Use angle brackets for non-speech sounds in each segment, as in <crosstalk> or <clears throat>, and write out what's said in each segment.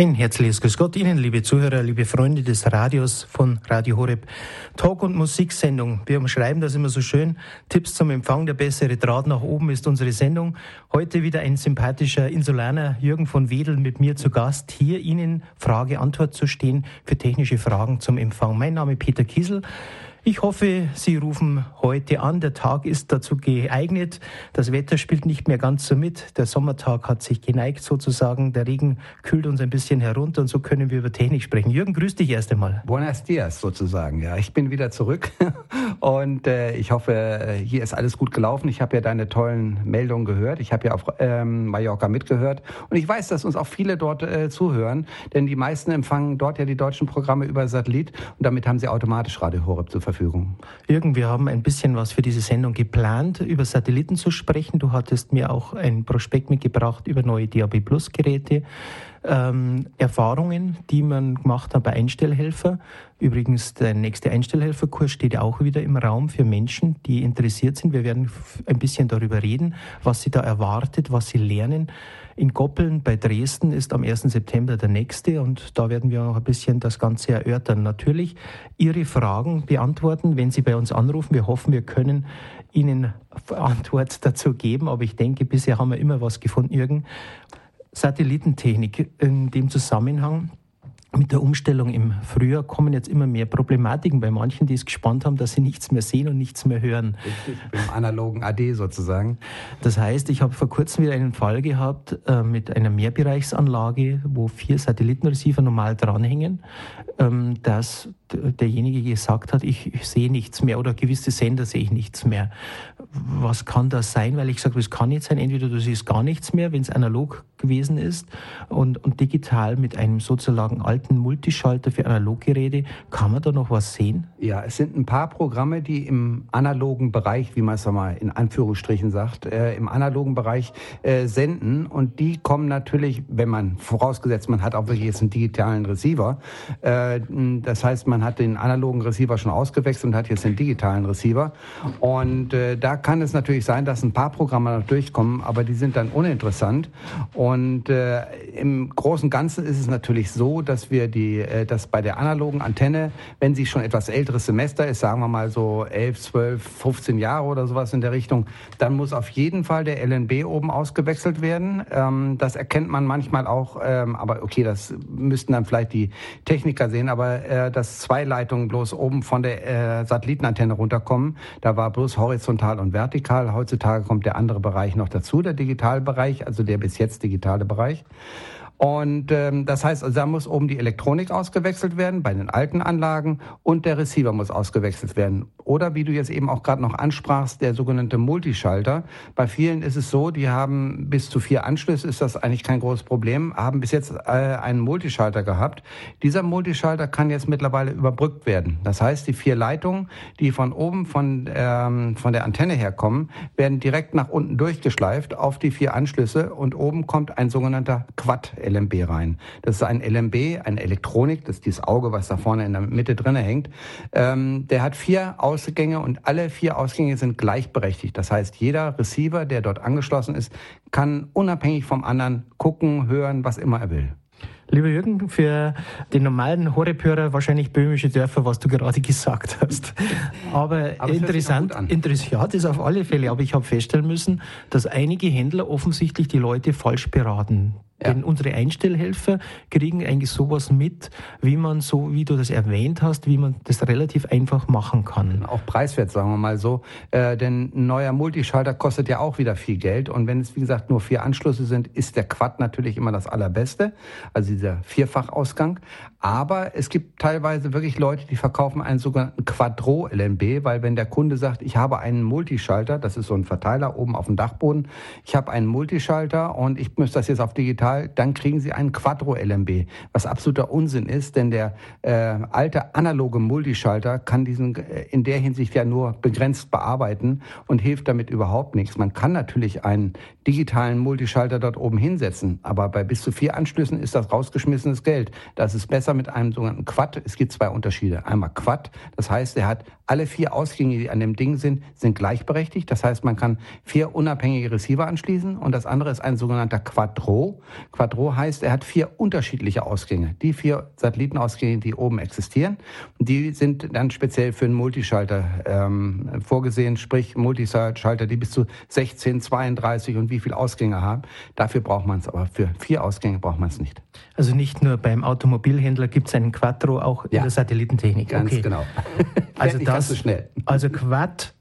Ein herzliches Grüß Gott Ihnen, liebe Zuhörer, liebe Freunde des Radios von Radio Horeb. Talk- und Musiksendung. Wir umschreiben das immer so schön. Tipps zum Empfang, der bessere Draht nach oben ist unsere Sendung. Heute wieder ein sympathischer Insulaner, Jürgen von Wedel, mit mir zu Gast, hier Ihnen Frage-Antwort zu stehen für technische Fragen zum Empfang. Mein Name Peter Kiesel. Ich hoffe, Sie rufen heute an. Der Tag ist dazu geeignet. Das Wetter spielt nicht mehr ganz so mit. Der Sommertag hat sich geneigt sozusagen. Der Regen kühlt uns ein bisschen herunter und so können wir über Technik sprechen. Jürgen, grüß dich erst einmal. Buenos dias sozusagen. Ja, ich bin wieder zurück <laughs> und äh, ich hoffe, äh, hier ist alles gut gelaufen. Ich habe ja deine tollen Meldungen gehört. Ich habe ja auf ähm, Mallorca mitgehört und ich weiß, dass uns auch viele dort äh, zuhören, denn die meisten empfangen dort ja die deutschen Programme über Satellit und damit haben sie automatisch Radio Horeb zur Verfügung. Verfügung. Jürgen, wir haben ein bisschen was für diese Sendung geplant, über Satelliten zu sprechen. Du hattest mir auch ein Prospekt mitgebracht über neue DAB Plus Geräte. Ähm, Erfahrungen, die man gemacht hat bei Einstellhelfer. Übrigens, der nächste Einstellhelferkurs steht auch wieder im Raum für Menschen, die interessiert sind. Wir werden ein bisschen darüber reden, was sie da erwartet, was sie lernen. In Goppeln bei Dresden ist am 1. September der nächste und da werden wir auch ein bisschen das Ganze erörtern. Natürlich Ihre Fragen beantworten, wenn Sie bei uns anrufen. Wir hoffen, wir können Ihnen Antwort <laughs> dazu geben, aber ich denke, bisher haben wir immer was gefunden, Jürgen. Satellitentechnik in dem Zusammenhang mit der Umstellung im Frühjahr kommen jetzt immer mehr Problematiken bei manchen, die es gespannt haben, dass sie nichts mehr sehen und nichts mehr hören. Richtig, im analogen AD sozusagen. Das heißt, ich habe vor kurzem wieder einen Fall gehabt äh, mit einer Mehrbereichsanlage, wo vier Satellitenreceiver normal dranhängen, ähm, dass derjenige gesagt hat, ich, sehe nichts mehr oder gewisse Sender sehe ich nichts mehr. Was kann das sein? Weil ich sage, es kann nicht sein, entweder du siehst gar nichts mehr, wenn es analog gewesen ist und, und digital mit einem sozusagen alten Multischalter für Analoggeräte, kann man da noch was sehen? Ja, es sind ein paar Programme, die im analogen Bereich, wie man es mal in Anführungsstrichen sagt, äh, im analogen Bereich äh, senden und die kommen natürlich, wenn man vorausgesetzt, man hat auch wirklich jetzt einen digitalen Receiver, äh, das heißt, man hat den analogen Receiver schon ausgewechselt und hat jetzt den digitalen Receiver und äh, da kann es natürlich sein, dass ein paar Programme noch durchkommen, aber die sind dann uninteressant und äh, im Großen und Ganzen ist es natürlich so, dass wir die, äh, dass bei der analogen Antenne, wenn sie schon etwas älteres Semester ist, sagen wir mal so 11, 12, 15 Jahre oder sowas in der Richtung, dann muss auf jeden Fall der LNB oben ausgewechselt werden. Ähm, das erkennt man manchmal auch, ähm, aber okay, das müssten dann vielleicht die Techniker sehen, aber äh, dass zwei Leitungen bloß oben von der äh, Satellitenantenne runterkommen, da war bloß horizontal und vertikal. Heutzutage kommt der andere Bereich noch dazu, der Digitalbereich, also der bis jetzt digitale Bereich. Und ähm, das heißt, also da muss oben die Elektronik ausgewechselt werden bei den alten Anlagen und der Receiver muss ausgewechselt werden. Oder wie du jetzt eben auch gerade noch ansprachst, der sogenannte Multischalter. Bei vielen ist es so, die haben bis zu vier Anschlüsse, ist das eigentlich kein großes Problem, haben bis jetzt äh, einen Multischalter gehabt. Dieser Multischalter kann jetzt mittlerweile überbrückt werden. Das heißt, die vier Leitungen, die von oben von, ähm, von der Antenne herkommen, werden direkt nach unten durchgeschleift auf die vier Anschlüsse und oben kommt ein sogenannter Quad LMB rein. Das ist ein LMB, eine Elektronik, das ist dieses Auge, was da vorne in der Mitte drin hängt. Ähm, der hat vier Ausgänge und alle vier Ausgänge sind gleichberechtigt. Das heißt, jeder Receiver, der dort angeschlossen ist, kann unabhängig vom anderen gucken, hören, was immer er will. Lieber Jürgen, für den normalen Horeb-Hörer wahrscheinlich böhmische Dörfer, was du gerade gesagt hast. Aber, aber interessant, interessiert ist auf alle Fälle. Aber ich habe feststellen müssen, dass einige Händler offensichtlich die Leute falsch beraten. Ja. Denn unsere Einstellhelfer kriegen eigentlich sowas mit, wie man so, wie du das erwähnt hast, wie man das relativ einfach machen kann. Auch preiswert, sagen wir mal so. Äh, denn ein neuer Multischalter kostet ja auch wieder viel Geld. Und wenn es, wie gesagt, nur vier Anschlüsse sind, ist der Quad natürlich immer das Allerbeste. Also dieser Vierfachausgang. Aber es gibt teilweise wirklich Leute, die verkaufen einen sogenannten Quadro-LNB, weil wenn der Kunde sagt, ich habe einen Multischalter, das ist so ein Verteiler oben auf dem Dachboden, ich habe einen Multischalter und ich muss das jetzt auf digital, dann kriegen Sie einen Quadro-LNB, was absoluter Unsinn ist, denn der äh, alte analoge Multischalter kann diesen äh, in der Hinsicht ja nur begrenzt bearbeiten und hilft damit überhaupt nichts. Man kann natürlich einen digitalen Multischalter dort oben hinsetzen, aber bei bis zu vier Anschlüssen ist das rausgeschmissenes Geld. Das ist besser mit einem sogenannten Quad. Es gibt zwei Unterschiede. Einmal Quad, das heißt, er hat alle vier Ausgänge, die an dem Ding sind, sind gleichberechtigt. Das heißt, man kann vier unabhängige Receiver anschließen. Und das andere ist ein sogenannter Quadro. Quattro heißt, er hat vier unterschiedliche Ausgänge. Die vier Satellitenausgänge, die oben existieren, die sind dann speziell für einen Multischalter ähm, vorgesehen, sprich Multischalter, die bis zu 16, 32 und wie viele Ausgänge haben. Dafür braucht man es, aber für vier Ausgänge braucht man es nicht. Also nicht nur beim Automobilhändler gibt es einen Quattro, auch in der Satellitentechnik. Ganz okay. genau. <laughs> <laughs> also das, so schnell. Also Quad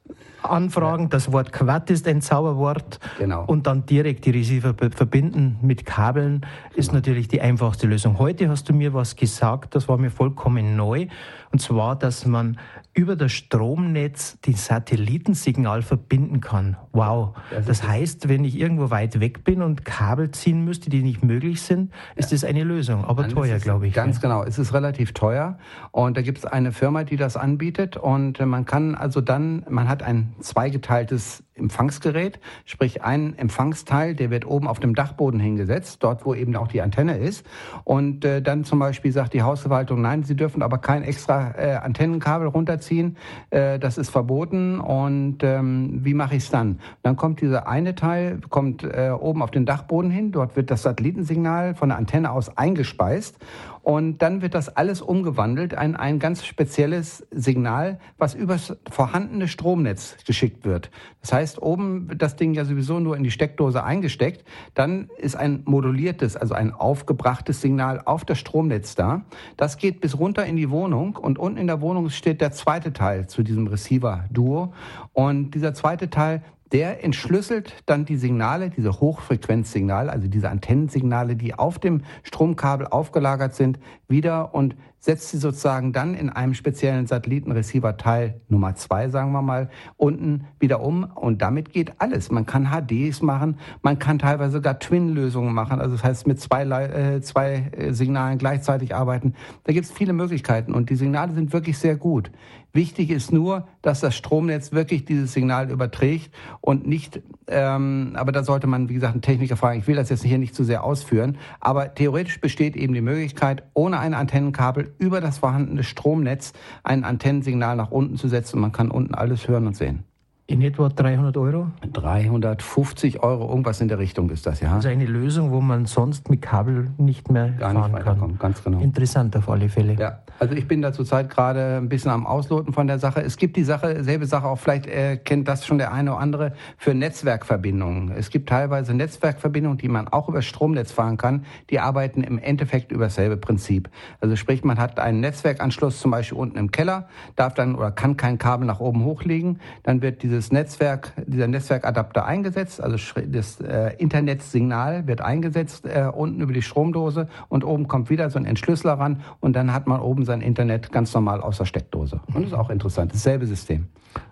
anfragen. Das Wort Quad ist ein Zauberwort. Genau. Und dann direkt die Receiver verbinden mit Kabeln ist genau. natürlich die einfachste Lösung. Heute hast du mir was gesagt, das war mir vollkommen neu. Und zwar, dass man über das Stromnetz die Satellitensignal verbinden kann. Wow. Das, das heißt, wenn ich irgendwo weit weg bin und Kabel ziehen müsste, die nicht möglich sind, ist das eine Lösung. Aber Dann teuer, glaube ich. Ganz genau. Es ist relativ teuer. Und da gibt es eine Firma, die das anbietet. Und man kann also dann, man hat ein zweigeteiltes Empfangsgerät, sprich ein Empfangsteil, der wird oben auf dem Dachboden hingesetzt, dort wo eben auch die Antenne ist. Und äh, dann zum Beispiel sagt die Hausverwaltung, nein, Sie dürfen aber kein extra äh, Antennenkabel runterziehen, äh, das ist verboten. Und ähm, wie mache ich es dann? Dann kommt dieser eine Teil, kommt äh, oben auf den Dachboden hin, dort wird das Satellitensignal von der Antenne aus eingespeist und dann wird das alles umgewandelt in ein ganz spezielles Signal, was übers vorhandene Stromnetz geschickt wird. Das heißt, oben wird das Ding ja sowieso nur in die Steckdose eingesteckt. Dann ist ein moduliertes, also ein aufgebrachtes Signal auf das Stromnetz da. Das geht bis runter in die Wohnung und unten in der Wohnung steht der zweite Teil zu diesem Receiver-Duo. Und dieser zweite Teil, der entschlüsselt dann die Signale, diese Hochfrequenzsignale, also diese Antennensignale, die auf dem Stromkabel aufgelagert sind, wieder und setzt sie sozusagen dann in einem speziellen Satellitenreceiver Teil Nummer zwei, sagen wir mal, unten wieder um. Und damit geht alles. Man kann HDs machen, man kann teilweise sogar Twin-Lösungen machen, also das heißt mit zwei, äh, zwei äh, Signalen gleichzeitig arbeiten. Da gibt es viele Möglichkeiten und die Signale sind wirklich sehr gut. Wichtig ist nur, dass das Stromnetz wirklich dieses Signal überträgt und nicht, ähm, aber da sollte man, wie gesagt, einen Techniker fragen. Ich will das jetzt hier nicht zu sehr ausführen, aber theoretisch besteht eben die Möglichkeit, ohne ein Antennenkabel über das vorhandene Stromnetz ein Antennensignal nach unten zu setzen und man kann unten alles hören und sehen. In etwa 300 Euro? 350 Euro, irgendwas in der Richtung ist das, ja. Also eine Lösung, wo man sonst mit Kabel nicht mehr Gar fahren nicht kann. Ganz genau. Interessant auf alle Fälle. Ja, also ich bin da zurzeit gerade ein bisschen am Ausloten von der Sache. Es gibt die Sache, selbe Sache auch, vielleicht äh, kennt das schon der eine oder andere, für Netzwerkverbindungen. Es gibt teilweise Netzwerkverbindungen, die man auch über Stromnetz fahren kann. Die arbeiten im Endeffekt über dasselbe Prinzip. Also sprich, man hat einen Netzwerkanschluss zum Beispiel unten im Keller, darf dann oder kann kein Kabel nach oben hochlegen. Dann wird dieses dieses Netzwerk, dieser Netzwerkadapter eingesetzt, also das äh, Internetsignal wird eingesetzt äh, unten über die Stromdose und oben kommt wieder so ein Entschlüsseler ran und dann hat man oben sein Internet ganz normal aus der Steckdose. Und das ist auch interessant, dasselbe System.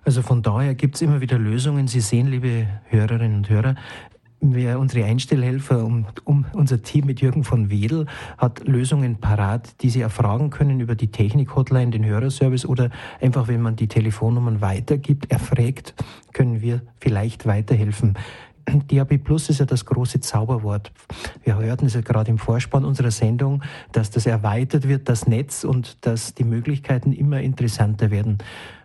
Also von daher gibt es immer wieder Lösungen. Sie sehen, liebe Hörerinnen und Hörer, wir, unsere Einstellhelfer, um, um, unser Team mit Jürgen von Wedel hat Lösungen parat, die Sie erfragen können über die Technik-Hotline, den Hörerservice oder einfach, wenn man die Telefonnummern weitergibt, erfragt, können wir vielleicht weiterhelfen. DAB Plus ist ja das große Zauberwort. Wir hörten es ja gerade im Vorspann unserer Sendung, dass das erweitert wird, das Netz und dass die Möglichkeiten immer interessanter werden.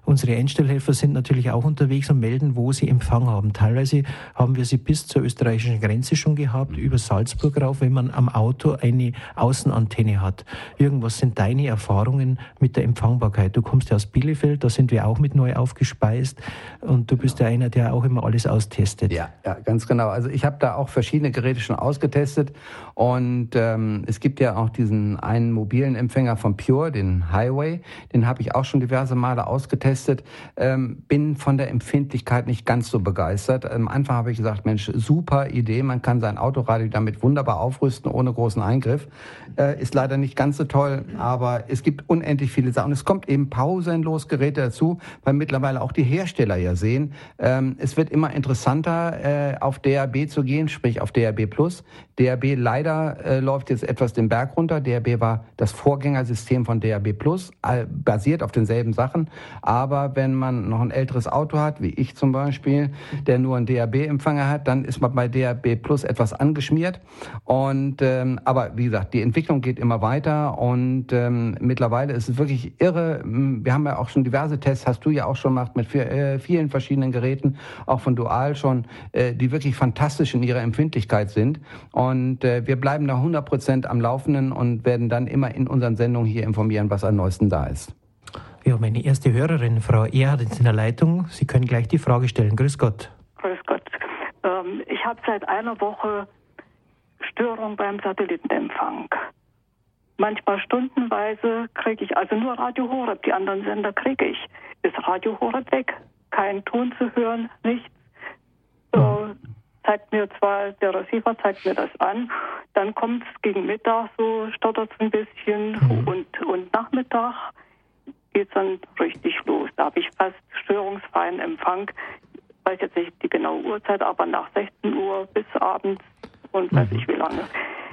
Unsere Einstellhelfer sind natürlich auch unterwegs und melden, wo sie Empfang haben. Teilweise haben wir sie bis zur österreichischen Grenze schon gehabt, über Salzburg rauf, wenn man am Auto eine Außenantenne hat. Irgendwas sind deine Erfahrungen mit der Empfangbarkeit? Du kommst ja aus Bielefeld, da sind wir auch mit neu aufgespeist und du bist ja einer, der auch immer alles austestet. Ja, ja ganz genau. Also ich habe da auch verschiedene Geräte schon ausgetestet und ähm, es gibt ja auch diesen einen mobilen Empfänger von Pure, den Highway, den habe ich auch schon diverse Male ausgetestet getestet, ähm, bin von der Empfindlichkeit nicht ganz so begeistert. Am Anfang habe ich gesagt, Mensch, super Idee, man kann sein Autoradio damit wunderbar aufrüsten, ohne großen Eingriff. Äh, ist leider nicht ganz so toll, aber es gibt unendlich viele Sachen. Es kommt eben pausenlos Geräte dazu, weil mittlerweile auch die Hersteller ja sehen, ähm, es wird immer interessanter, äh, auf DAB zu gehen, sprich auf DAB. DAB leider äh, läuft jetzt etwas den Berg runter. DAB war das Vorgängersystem von DAB basiert auf denselben Sachen, aber Aber wenn man noch ein älteres Auto hat, wie ich zum Beispiel, der nur einen DAB-Empfänger hat, dann ist man bei DAB Plus etwas angeschmiert. Und ähm, aber wie gesagt, die Entwicklung geht immer weiter und ähm, mittlerweile ist es wirklich irre. Wir haben ja auch schon diverse Tests, hast du ja auch schon gemacht mit äh, vielen verschiedenen Geräten, auch von Dual schon, äh, die wirklich fantastisch in ihrer Empfindlichkeit sind. Und äh, wir bleiben da 100 Prozent am Laufenden und werden dann immer in unseren Sendungen hier informieren, was am neuesten da ist. Ja, meine erste Hörerin, Frau Erhard, ist in der Leitung. Sie können gleich die Frage stellen. Grüß Gott. Grüß Gott. Ähm, ich habe seit einer Woche Störung beim Satellitenempfang. Manchmal stundenweise kriege ich, also nur Radio Horeb, die anderen Sender kriege ich. Ist Radio Horeb weg? Kein Ton zu hören, nichts. So, zeigt mir zwar, der Receiver zeigt mir das an, dann kommt es gegen Mittag, so stottert es ein bisschen mhm. und, und Nachmittag geht es dann richtig los. Da habe ich fast störungsfreien Empfang. Ich weiß jetzt nicht die genaue Uhrzeit, aber nach 16 Uhr bis abends und weiß mhm. ich wie lange.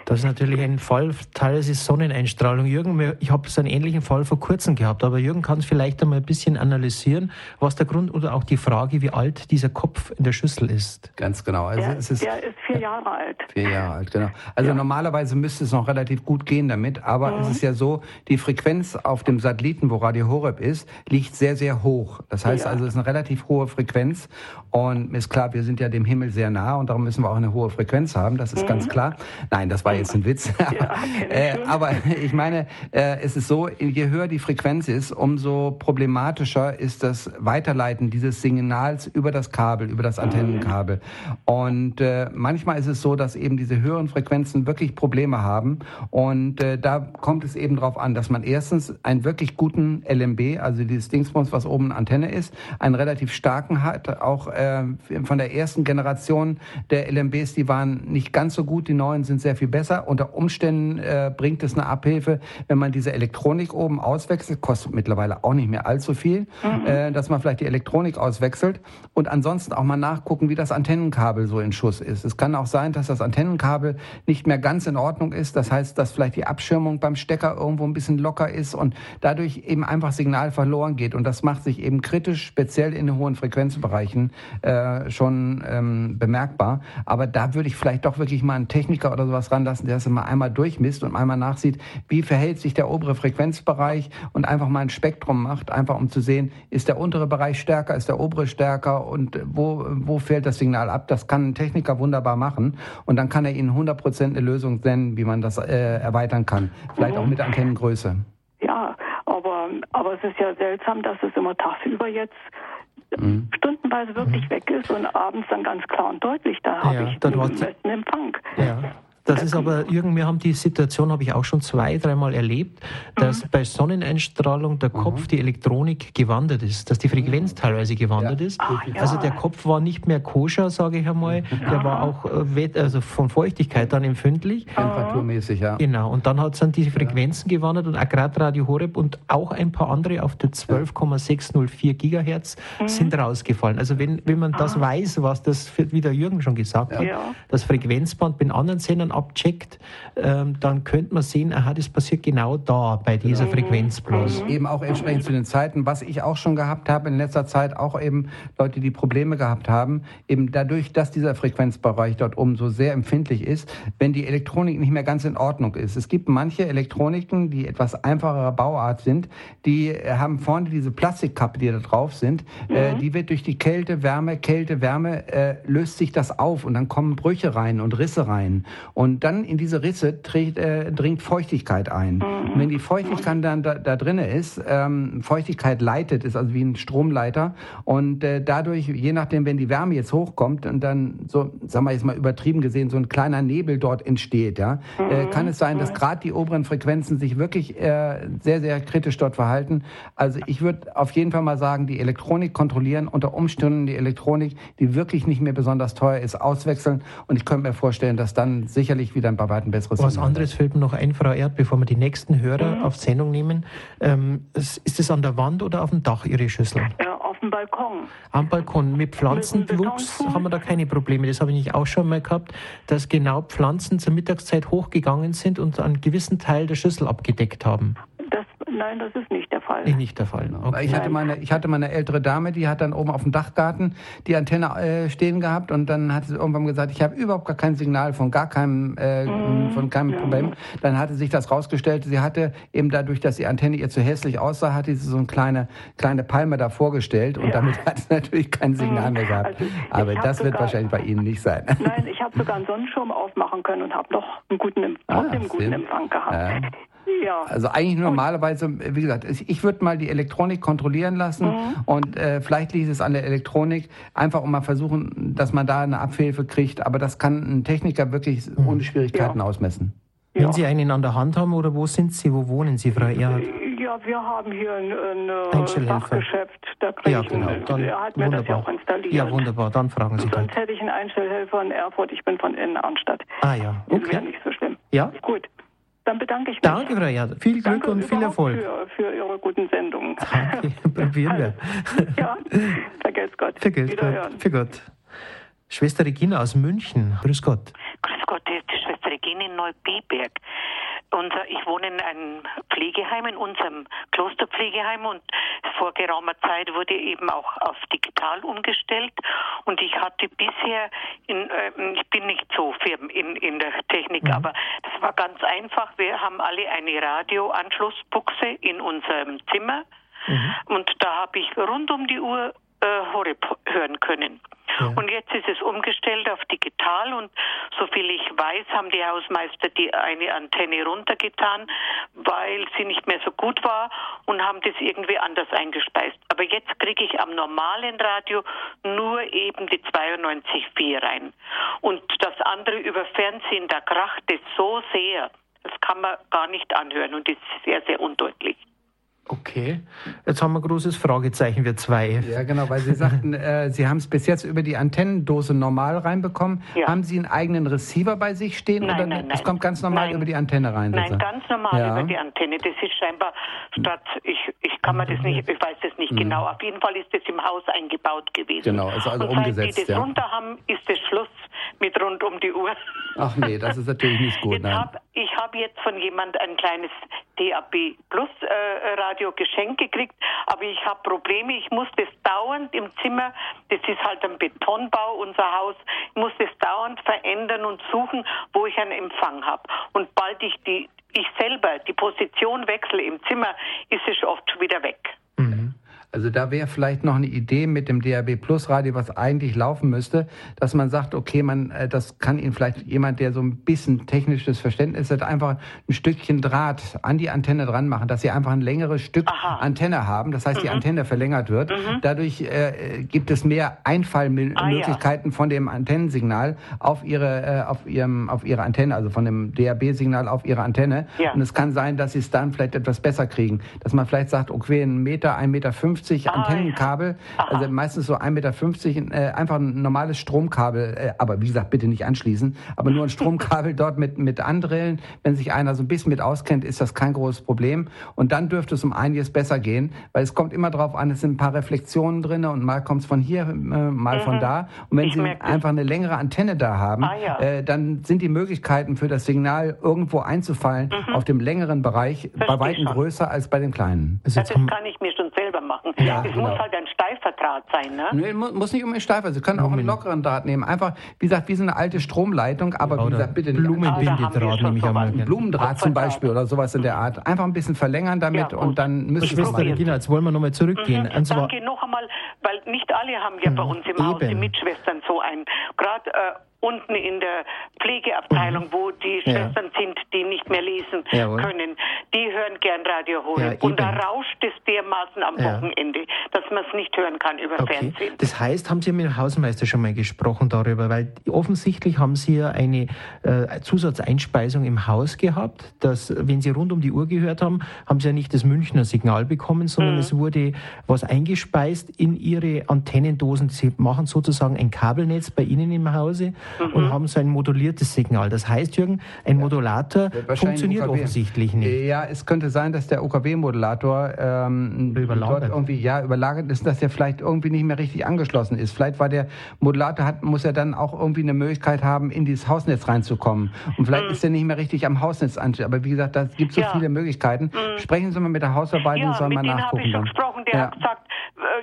Das ist natürlich ein Fall, teilweise Sonneneinstrahlung. Jürgen, ich habe so einen ähnlichen Fall vor kurzem gehabt, aber Jürgen kann es vielleicht einmal ein bisschen analysieren, was der Grund oder auch die Frage, wie alt dieser Kopf in der Schüssel ist. Ganz genau. Also der, es ist, der ist vier Jahre alt. Vier Jahre alt, genau. Also ja. normalerweise müsste es noch relativ gut gehen damit, aber mhm. es ist ja so, die Frequenz auf dem Satelliten, wo Radio Horeb ist, liegt sehr, sehr hoch. Das heißt ja. also, es ist eine relativ hohe Frequenz und ist klar, wir sind ja dem Himmel sehr nah und darum müssen wir auch eine hohe Frequenz haben, das ist mhm. ganz klar. Nein, das war jetzt ein Witz. <laughs> Ja, <laughs> äh, aber <laughs> ich meine, äh, es ist so, je höher die Frequenz ist, umso problematischer ist das Weiterleiten dieses Signals über das Kabel, über das Antennenkabel. Und äh, manchmal ist es so, dass eben diese höheren Frequenzen wirklich Probleme haben. Und äh, da kommt es eben darauf an, dass man erstens einen wirklich guten LMB, also dieses Dingsbums, was oben Antenne ist, einen relativ starken hat. Auch äh, von der ersten Generation der LMBs, die waren nicht ganz so gut, die neuen sind sehr viel besser. Unter Umständen äh, bringt es eine Abhilfe, wenn man diese Elektronik oben auswechselt, kostet mittlerweile auch nicht mehr allzu viel, mhm. äh, dass man vielleicht die Elektronik auswechselt und ansonsten auch mal nachgucken, wie das Antennenkabel so in Schuss ist. Es kann auch sein, dass das Antennenkabel nicht mehr ganz in Ordnung ist. Das heißt, dass vielleicht die Abschirmung beim Stecker irgendwo ein bisschen locker ist und dadurch eben einfach Signal verloren geht. Und das macht sich eben kritisch, speziell in den hohen Frequenzbereichen, äh, schon ähm, bemerkbar. Aber da würde ich vielleicht doch wirklich mal einen Techniker oder sowas ranlassen, der das immer einmal durchmisst und einmal nachsieht, wie verhält sich der obere Frequenzbereich und einfach mal ein Spektrum macht, einfach um zu sehen, ist der untere Bereich stärker, ist der obere stärker und wo, wo fällt das Signal ab. Das kann ein Techniker wunderbar machen und dann kann er Ihnen 100% eine Lösung nennen, wie man das äh, erweitern kann. Vielleicht auch mit Antennengröße. Ja, aber, aber es ist ja seltsam, dass es immer tagsüber jetzt mhm. stundenweise wirklich mhm. weg ist und abends dann ganz klar und deutlich. Da habe ich einen besten Empfang. Ja. Das ist aber, <clears throat> Jürgen, wir haben die Situation, habe ich auch schon zwei, dreimal erlebt, dass mhm. bei Sonneneinstrahlung der Kopf, mhm. die Elektronik gewandert ist, dass die Frequenz teilweise gewandert ja. ist. Ja. Also der Kopf war nicht mehr koscher, sage ich einmal. Ja. Der war auch äh, also von Feuchtigkeit dann empfindlich. Temperaturmäßig, ja. Genau. Und dann hat es dann diese Frequenzen gewandert und auch gerade Radio Horeb und auch ein paar andere auf der 12,604 Gigahertz mhm. sind rausgefallen. Also wenn, wenn man das ah. weiß, was das, wie der Jürgen schon gesagt hat, das Frequenzband bei anderen Sendern abcheckt, ähm, dann könnte man sehen, aha, das passiert genau da, bei dieser mhm. Frequenz bloß. Eben auch entsprechend zu den Zeiten, was ich auch schon gehabt habe in letzter Zeit, auch eben Leute, die Probleme gehabt haben, eben dadurch, dass dieser Frequenzbereich dort oben so sehr empfindlich ist, wenn die Elektronik nicht mehr ganz in Ordnung ist. Es gibt manche Elektroniken, die etwas einfacherer Bauart sind, die haben vorne diese Plastikkappe, die da drauf sind, mhm. äh, die wird durch die Kälte, Wärme, Kälte, Wärme, äh, löst sich das auf und dann kommen Brüche rein und Risse rein. Und und dann in diese Risse trägt, äh, dringt Feuchtigkeit ein. Mhm. Und wenn die Feuchtigkeit dann da, da drinne ist, ähm, Feuchtigkeit leitet, ist also wie ein Stromleiter. Und äh, dadurch, je nachdem, wenn die Wärme jetzt hochkommt und dann so, sagen wir jetzt mal übertrieben gesehen, so ein kleiner Nebel dort entsteht, ja, äh, mhm. äh, kann es sein, dass gerade die oberen Frequenzen sich wirklich äh, sehr, sehr kritisch dort verhalten. Also ich würde auf jeden Fall mal sagen, die Elektronik kontrollieren, unter Umständen die Elektronik, die wirklich nicht mehr besonders teuer ist, auswechseln. Und ich könnte mir vorstellen, dass dann sicherlich sicherlich wieder ein paar ein besseres Was anderes fällt mir noch ein, Frau Erd, bevor wir die nächsten Hörer mhm. auf Sendung nehmen. Ähm, ist es an der Wand oder auf dem Dach, Ihre Schüssel? Ja, auf dem Balkon. Am Balkon. Mit Pflanzenwuchs haben wir da keine Probleme. Das habe ich nicht auch schon mal gehabt, dass genau Pflanzen zur Mittagszeit hochgegangen sind und einen gewissen Teil der Schüssel abgedeckt haben. Nein, das ist nicht der Fall. Nicht der Fall. Okay. Ich, hatte meine, ich hatte meine ältere Dame, die hat dann oben auf dem Dachgarten die Antenne äh, stehen gehabt und dann hat sie irgendwann gesagt, ich habe überhaupt gar kein Signal von gar keinem, äh, mm, von keinem ja. Problem. Dann hatte sich das rausgestellt, sie hatte eben dadurch, dass die Antenne ihr zu hässlich aussah, hatte sie so eine kleine, kleine Palme da vorgestellt und ja. damit hat sie natürlich kein Signal mehr gehabt. Also Aber das sogar, wird wahrscheinlich bei Ihnen nicht sein. Nein, ich habe sogar einen Sonnenschirm aufmachen können und habe noch einen guten, ah, guten Empfang gehabt. Ja. Ja. Also eigentlich normalerweise, wie gesagt, ich würde mal die Elektronik kontrollieren lassen mhm. und äh, vielleicht liegt es an der Elektronik, einfach um mal versuchen, dass man da eine Abhilfe kriegt. Aber das kann ein Techniker wirklich mhm. ohne Schwierigkeiten ja. ausmessen. Wenn ja. Sie einen an der Hand haben oder wo sind Sie, wo wohnen Sie, Frau Erhard? Ja, wir haben hier ein, ein Fachgeschäft. Da ja, genau. Dann, er hat mir wunderbar. das ja auch installiert. Ja, wunderbar. Dann fragen Sie Sonst halt. hätte ich einen Einstellhelfer in Erfurt. Ich bin von in Arnstadt. Ah ja, okay. Das wäre nicht so schlimm. Ja. Gut. Dann bedanke ich mich. Danke, Frau Jad. Viel Glück Danke und viel Erfolg. Für, für Ihre guten Sendungen. Danke, <laughs> <laughs> probieren wir. ja, vergelt's Gott. Vergelt's Gott. Für Gott. Schwester Regina aus München. Grüß Gott. Grüß Gott, die Schwester Regina in Neubiberg unser, ich wohne in einem Pflegeheim, in unserem Klosterpflegeheim und vor geraumer Zeit wurde eben auch auf digital umgestellt und ich hatte bisher, in, äh, ich bin nicht so firm in, in der Technik, mhm. aber das war ganz einfach. Wir haben alle eine Radioanschlussbuchse in unserem Zimmer mhm. und da habe ich rund um die Uhr äh, Horeb hören können. Ja. Und jetzt ist es umgestellt auf digital und soviel ich weiß, haben die Hausmeister die eine Antenne runtergetan, weil sie nicht mehr so gut war und haben das irgendwie anders eingespeist. Aber jetzt kriege ich am normalen Radio nur eben die 92.4 rein. Und das andere über Fernsehen, da kracht es so sehr, das kann man gar nicht anhören und ist sehr, sehr undeutlich. Okay, jetzt haben wir ein großes Fragezeichen, wir zwei. Ja, genau, weil Sie sagten, äh, Sie haben es bis jetzt über die Antennendose normal reinbekommen. Ja. Haben Sie einen eigenen Receiver bei sich stehen? Nein, oder nein, nein. Es kommt ganz normal nein. über die Antenne rein? Nein, bitte? ganz normal ja. über die Antenne. Das ist scheinbar statt, ich, ich kann mir das nicht, ich weiß das nicht mhm. genau. Auf jeden Fall ist das im Haus eingebaut gewesen. Genau, ist also Und umgesetzt. Seit die das ja. runter haben, ist es Schluss mit rund um die Uhr. Ach nee, das ist natürlich nicht gut. Jetzt hab, ich habe jetzt von jemand ein kleines DAB Plus äh, Radio geschenkt gekriegt, aber ich habe Probleme. Ich muss das dauernd im Zimmer, das ist halt ein Betonbau, unser Haus, ich muss das dauernd verändern und suchen, wo ich einen Empfang habe. Und bald ich die ich selber die Position wechsle im Zimmer, ist es oft wieder weg. Also da wäre vielleicht noch eine Idee mit dem DAB Plus Radio, was eigentlich laufen müsste, dass man sagt, okay, man, äh, das kann Ihnen vielleicht jemand, der so ein bisschen technisches Verständnis hat, einfach ein Stückchen Draht an die Antenne dran machen, dass Sie einfach ein längeres Stück Aha. Antenne haben. Das heißt, mhm. die Antenne verlängert wird. Mhm. Dadurch äh, gibt es mehr Einfallmöglichkeiten ah, ja. von dem Antennensignal auf Ihre, äh, auf Ihrem, auf Ihre Antenne, also von dem DAB-Signal auf Ihre Antenne. Ja. Und es kann sein, dass Sie es dann vielleicht etwas besser kriegen. Dass man vielleicht sagt, okay, ein Meter, ein Meter fünf 1,50 ah, Antennenkabel, ja. also meistens so 1,50 Meter, äh, einfach ein normales Stromkabel, äh, aber wie gesagt, bitte nicht anschließen, aber nur ein Stromkabel <laughs> dort mit, mit andrillen. Wenn sich einer so ein bisschen mit auskennt, ist das kein großes Problem. Und dann dürfte es um einiges besser gehen, weil es kommt immer darauf an, es sind ein paar Reflexionen drin und mal kommt es von hier, äh, mal mhm. von da. Und wenn ich Sie einfach eine längere Antenne da haben, ah, ja. äh, dann sind die Möglichkeiten für das Signal irgendwo einzufallen mhm. auf dem längeren Bereich Verstehe bei weitem größer als bei dem kleinen. Also das kann ich mir selber machen. Ja, es genau. muss halt ein steifer Draht sein, ne? Nee, muss nicht unbedingt steifer. Sie können auch einen lockeren Draht nehmen. Einfach, wie gesagt, wie so eine alte Stromleitung, aber oder wie gesagt, bitte nicht. Blumenbindedraht nehme ich einmal. Blumendraht zum Beispiel oder sowas in der Art. Einfach ein bisschen verlängern damit ja, und dann müssen wir. Schwester Regina, jetzt wollen wir nochmal zurückgehen. Mhm. Danke noch einmal, weil nicht alle haben ja bei mhm. uns im Eben. Haus die Mitschwestern so ein. Gerade äh, unten in der Pflegeabteilung, mhm. wo die Schwestern ja. sind, die nicht mehr lesen Jawohl. können, die hören gern Radio Horeb. Ja, und da rauscht es dermaßen am ja. Wochenende, dass man es nicht hören kann über okay. Fernsehen. Das heißt, haben Sie mit dem Hausmeister schon mal gesprochen darüber? Weil offensichtlich haben Sie ja eine äh, Zusatzeinspeisung im Haus gehabt, dass, wenn Sie rund um die Uhr gehört haben, haben Sie ja nicht das Münchner Signal bekommen, sondern mhm. es wurde was eingespeist in Ihre Antennendosen. Sie machen sozusagen ein Kabelnetz bei Ihnen im Hause mhm. und haben so ein moduliertes Signal. Das heißt, Jürgen, ein Modulator funktioniert offensichtlich nicht. Ja, es könnte sein, dass der OKW-Modulator ähm, überlagert. dort irgendwie ja überlagert ist, dass der vielleicht irgendwie nicht mehr richtig angeschlossen ist. Vielleicht war der Modulator hat muss er dann auch irgendwie eine Möglichkeit haben, in dieses Hausnetz reinzukommen. Und vielleicht mhm. ist er nicht mehr richtig am Hausnetz angeschlossen. Aber wie gesagt, da gibt es so ja. viele Möglichkeiten. Mhm. Sprechen Sie mal mit der Hausverwaltung, ja, sollen mal nachgucken. Ja, mit denen habe ich schon gesprochen. Der ja. hat gesagt,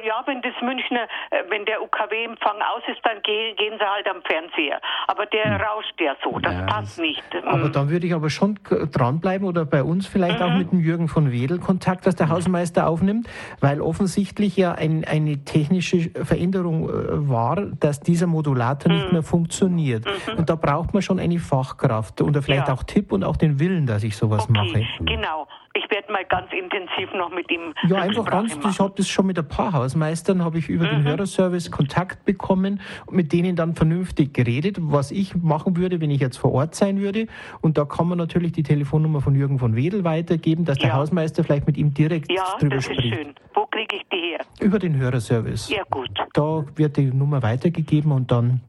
ja, wenn das Münchner, äh, wenn der UKW-Empfang aus ist, dann gehen, gehen sie halt am Fernseher. Aber der mhm. rauscht ja so, das ja, passt nicht. Aber da würde ich aber schon dranbleiben oder bei uns vielleicht auch mhm. mit dem Jürgen von Wedel Kontakt, dass der Hausmeister aufnimmt, weil offensichtlich ja ein, eine technische Veränderung äh, war, dass dieser Modulator nicht mhm. mehr funktioniert. Mhm. Und da braucht man schon eine Fachkraft oder vielleicht ja. auch Tipp und auch den Willen, dass ich sowas okay, mache. Genau. Ich werde mal ganz intensiv noch mit ihm. Ja, einfach ganz. Ich habe das schon mit ein paar Hausmeistern, habe ich über mhm. den Hörerservice Kontakt bekommen und mit denen dann vernünftig geredet, was ich machen würde, wenn ich jetzt vor Ort sein würde. Und da kann man natürlich die Telefonnummer von Jürgen von Wedel weitergeben, dass der Hausmeister vielleicht mit ihm direkt ja, drüber spricht. Ja, das ist schön. Wo kriege ich die her? Über den Hörerservice. Ja, gut. Da wird die Nummer weitergegeben und dann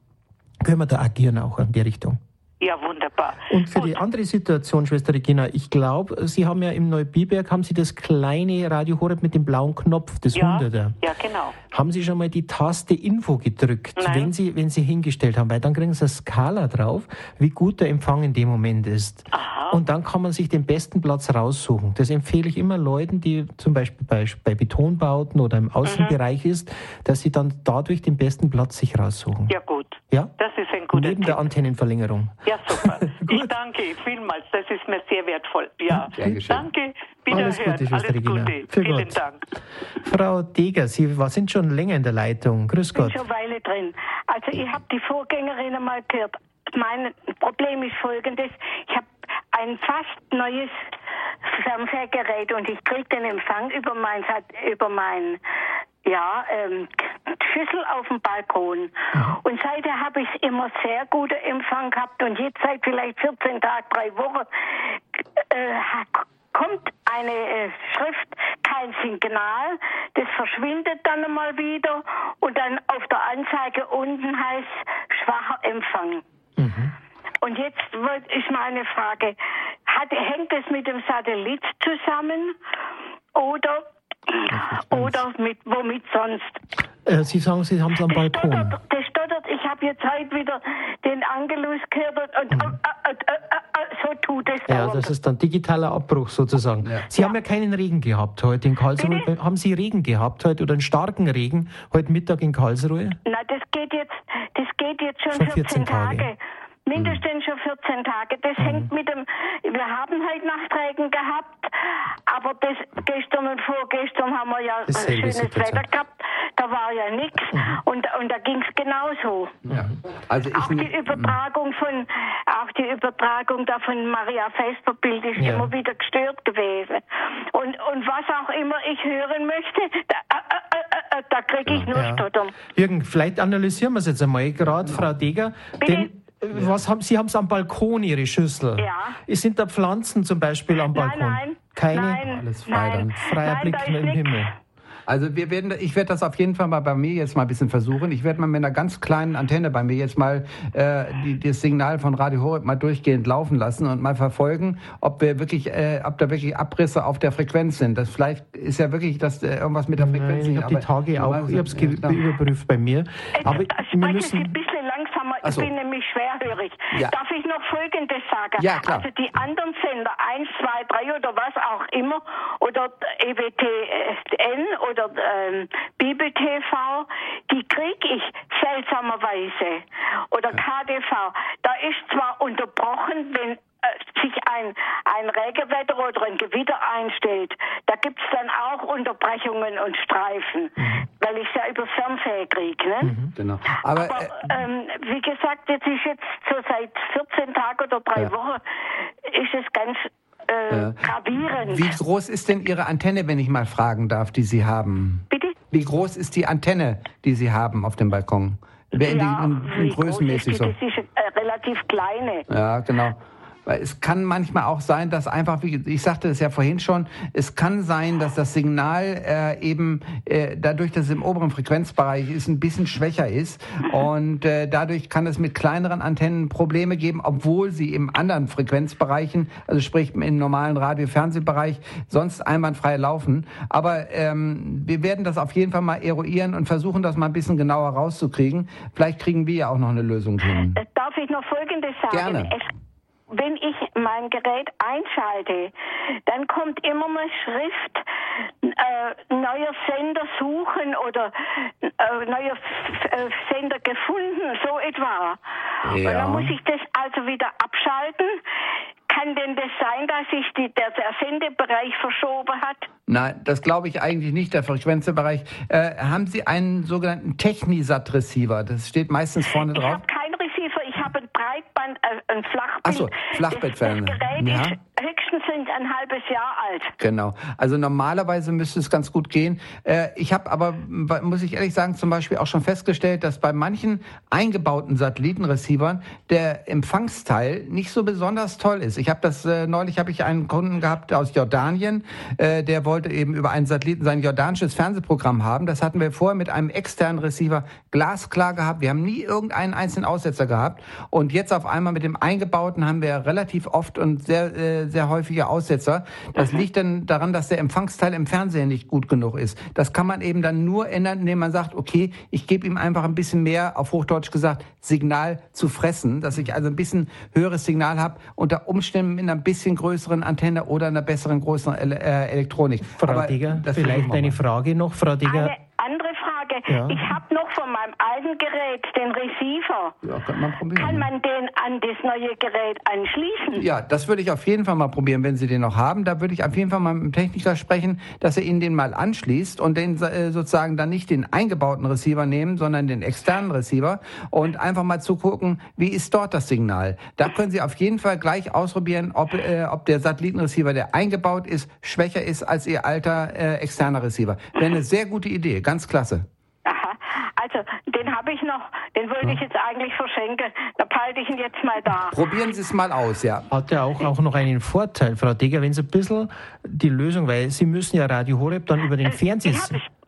können wir da agieren auch in die Richtung. Ja, wunderbar. Und für Gut. die andere Situation, Schwester Regina, ich glaube, Sie haben ja im Neubiberg, haben Sie das kleine Radio Horeb mit dem blauen Knopf, das ja, 100er. Ja, genau. Haben Sie schon mal die Taste Info gedrückt, Nein. wenn Sie, wenn Sie hingestellt haben? Weil dann kriegen Sie eine Skala drauf, wie gut der Empfang in dem Moment ist. Aha. Und dann kann man sich den besten Platz raussuchen. Das empfehle ich immer Leuten, die zum Beispiel bei, bei Betonbauten oder im Außenbereich mhm. ist, dass sie dann dadurch den besten Platz sich raussuchen. Ja, gut. Ja? Das ist ein guter Neben Tipp. der Antennenverlängerung. Ja, super. <laughs> ich danke vielmals. Das ist mir sehr wertvoll. Ja, danke. Alles Gute, Alles Regina. Gute. Für Vielen Gott. Dank. Frau Deger, Sie sind schon länger in der Leitung. Grüß Gott. Ich bin schon eine Weile drin. Also ich habe die Vorgängerin einmal gehört. Mein Problem ist folgendes. Ich habe ein fast neues Fernsehgerät und ich kriege den Empfang über mein, über mein ja, ähm, Schüssel auf dem Balkon. Und seither habe ich immer sehr guten Empfang gehabt und jetzt seit vielleicht 14 Tagen, drei Wochen äh, kommt eine äh, Schrift, kein Signal, das verschwindet dann einmal wieder und dann auf der Anzeige unten heißt schwacher Empfang. Mhm. Und jetzt ist meine Frage, hat, hängt es mit dem Satellit zusammen oder oder mit womit sonst? Äh, Sie sagen, Sie haben es am Balkon. Stottert, das stottert. Ich habe jetzt heute wieder den Angelus gehört und mhm. äh, äh, äh, so tut es. Ja, das ist dann digitaler Abbruch sozusagen. Ja. Sie ja. haben ja keinen Regen gehabt heute in Karlsruhe. Bitte? Haben Sie Regen gehabt heute oder einen starken Regen heute Mittag in Karlsruhe? Na, das geht jetzt, das geht jetzt schon, schon 14, 14 Tage. Tage. Mindestens schon 14 Tage. Das mhm. hängt mit dem, wir haben halt Nachtregen gehabt, aber das gestern und vorgestern haben wir ja ein schönes Wetter gehabt. Da war ja nichts mhm. und, und da ging es genauso. Ja. Also auch die Übertragung von, auch die Übertragung da von Maria Vesperbild ist ja. immer wieder gestört gewesen. Und, und was auch immer ich hören möchte, da, äh, äh, äh, da kriege ich nur ja. Stottern. Jürgen, vielleicht analysieren wir es jetzt einmal gerade, Frau Deger. Bitte? Denn was haben Sie haben es am Balkon Ihre Schüssel? Ja. Sind da Pflanzen zum Beispiel am Balkon? Nein, nein. Keine. Nein, Alles frei dann. Freier nein, Blick im Himmel. Also wir werden, ich werde das auf jeden Fall mal bei mir jetzt mal ein bisschen versuchen. Ich werde mal mit einer ganz kleinen Antenne bei mir jetzt mal äh, die, das Signal von Radio Horeb mal durchgehend laufen lassen und mal verfolgen, ob wir wirklich, äh, ob da wirklich Abrisse auf der Frequenz sind. Das vielleicht ist ja wirklich das äh, irgendwas mit der Frequenz. Nein, ich habe die Tage auch, ich habe es ja, überprüft bei mir. Aber wir müssen ich so. bin nämlich schwerhörig. Ja. Darf ich noch Folgendes sagen? Ja, klar. Also die anderen Sender, 1, 2, 3 oder was auch immer, oder EWTN oder ähm, Bibel TV, die kriege ich seltsamerweise. Oder KDV. Da ist zwar unterbrochen, wenn äh, sich ein, ein Regenwetter oder ein Gewitter einstellt, da gibt es dann auch Unterbrechungen und Streifen, mhm. Weil ich es ja über Fernseher kriege. Ne? Mhm, genau. Aber, Aber äh, ähm, wie gesagt, jetzt ist jetzt so seit 14 Tagen oder drei ja. Wochen, ist es ganz äh, gravierend. Wie groß ist denn Ihre Antenne, wenn ich mal fragen darf, die Sie haben? Bitte? Wie groß ist die Antenne, die Sie haben auf dem Balkon? Ja, in, in, in größenmäßig so. Das ist eine relativ kleine. Ja, genau. Weil es kann manchmal auch sein, dass einfach, wie ich sagte es ja vorhin schon, es kann sein, dass das Signal äh, eben äh, dadurch, dass es im oberen Frequenzbereich ist, ein bisschen schwächer ist. Und äh, dadurch kann es mit kleineren Antennen Probleme geben, obwohl sie im anderen Frequenzbereichen, also sprich im normalen Radio-Fernsehbereich, sonst einwandfrei laufen. Aber ähm, wir werden das auf jeden Fall mal eruieren und versuchen, das mal ein bisschen genauer rauszukriegen. Vielleicht kriegen wir ja auch noch eine Lösung hin. Darf ich noch Folgendes sagen? Gerne. Es wenn ich mein Gerät einschalte, dann kommt immer eine Schrift, äh, neuer Sender suchen oder äh, neuer äh, Sender gefunden, so etwa. Ja. Und dann muss ich das also wieder abschalten. Kann denn das sein, dass sich die, der, der Sendebereich verschoben hat? Nein, das glaube ich eigentlich nicht, der Frequenzbereich. Äh, haben Sie einen sogenannten Technisat-Receiver? Das steht meistens vorne ich drauf. Ich habe keinen Receiver, ich habe ein Breitband, äh, ein Flachbild. Achso, Flachbettferne. Das, Gerät ja. höchstens sind ein halbes Jahr alt. Genau. Also normalerweise müsste es ganz gut gehen. Äh, ich habe aber, muss ich ehrlich sagen, zum Beispiel auch schon festgestellt, dass bei manchen eingebauten Satellitenreceivern der Empfangsteil nicht so besonders toll ist. Ich habe das äh, neulich habe ich einen Kunden gehabt aus Jordanien, der wollte eben über einen Satelliten sein jordanisches Fernsehprogramm haben. Das hatten wir vorher mit einem externen Receiver glasklar gehabt. Wir haben nie irgendeinen einzelnen Aussetzer gehabt und jetzt auf einmal mit dem eingebauten haben wir relativ oft und sehr äh, sehr häufige Aussetzer. Das liegt dann daran, dass der Empfangsteil im Fernsehen nicht gut genug ist. Das kann man eben dann nur ändern, indem man sagt, okay, ich gebe ihm einfach ein bisschen mehr, auf Hochdeutsch gesagt, Signal zu fressen, dass ich also ein bisschen höheres Signal habe, unter Umständen mit einer bisschen größeren Antenne oder einer besseren, größeren äh, Elektronik. Frau Aber Digger, vielleicht eine Frage noch, Frau Digger. Eine andere Frage. Ja. Ich habe noch von meinem alten Gerät den Receiver. Ja, kann man probieren. Kann man den an das neue Gerät anschließen? Ja, das würde ich auf jeden Fall mal probieren, wenn Sie den noch haben. Da würde ich auf jeden Fall mal mit dem Techniker sprechen, dass er Ihnen den mal anschließt und den äh, sozusagen dann nicht den eingebauten Receiver nehmen, sondern den externen Receiver und einfach mal zugucken, wie ist dort das Signal. Da können Sie auf jeden Fall gleich ausprobieren, ob, äh, ob der Satellitenreceiver, der eingebaut ist, schwächer ist als Ihr alter äh, externer Receiver. Wäre eine sehr gute Idee, ganz klasse. Also, den habe ich noch, den wollte ich jetzt eigentlich verschenken. Da behalte ich ihn jetzt mal da. Probieren Sie es mal aus, ja. Hat ja auch, auch noch einen Vorteil, Frau Deger, wenn Sie ein bisschen die Lösung, weil Sie müssen ja Radio Horeb dann über den äh, Fernseher...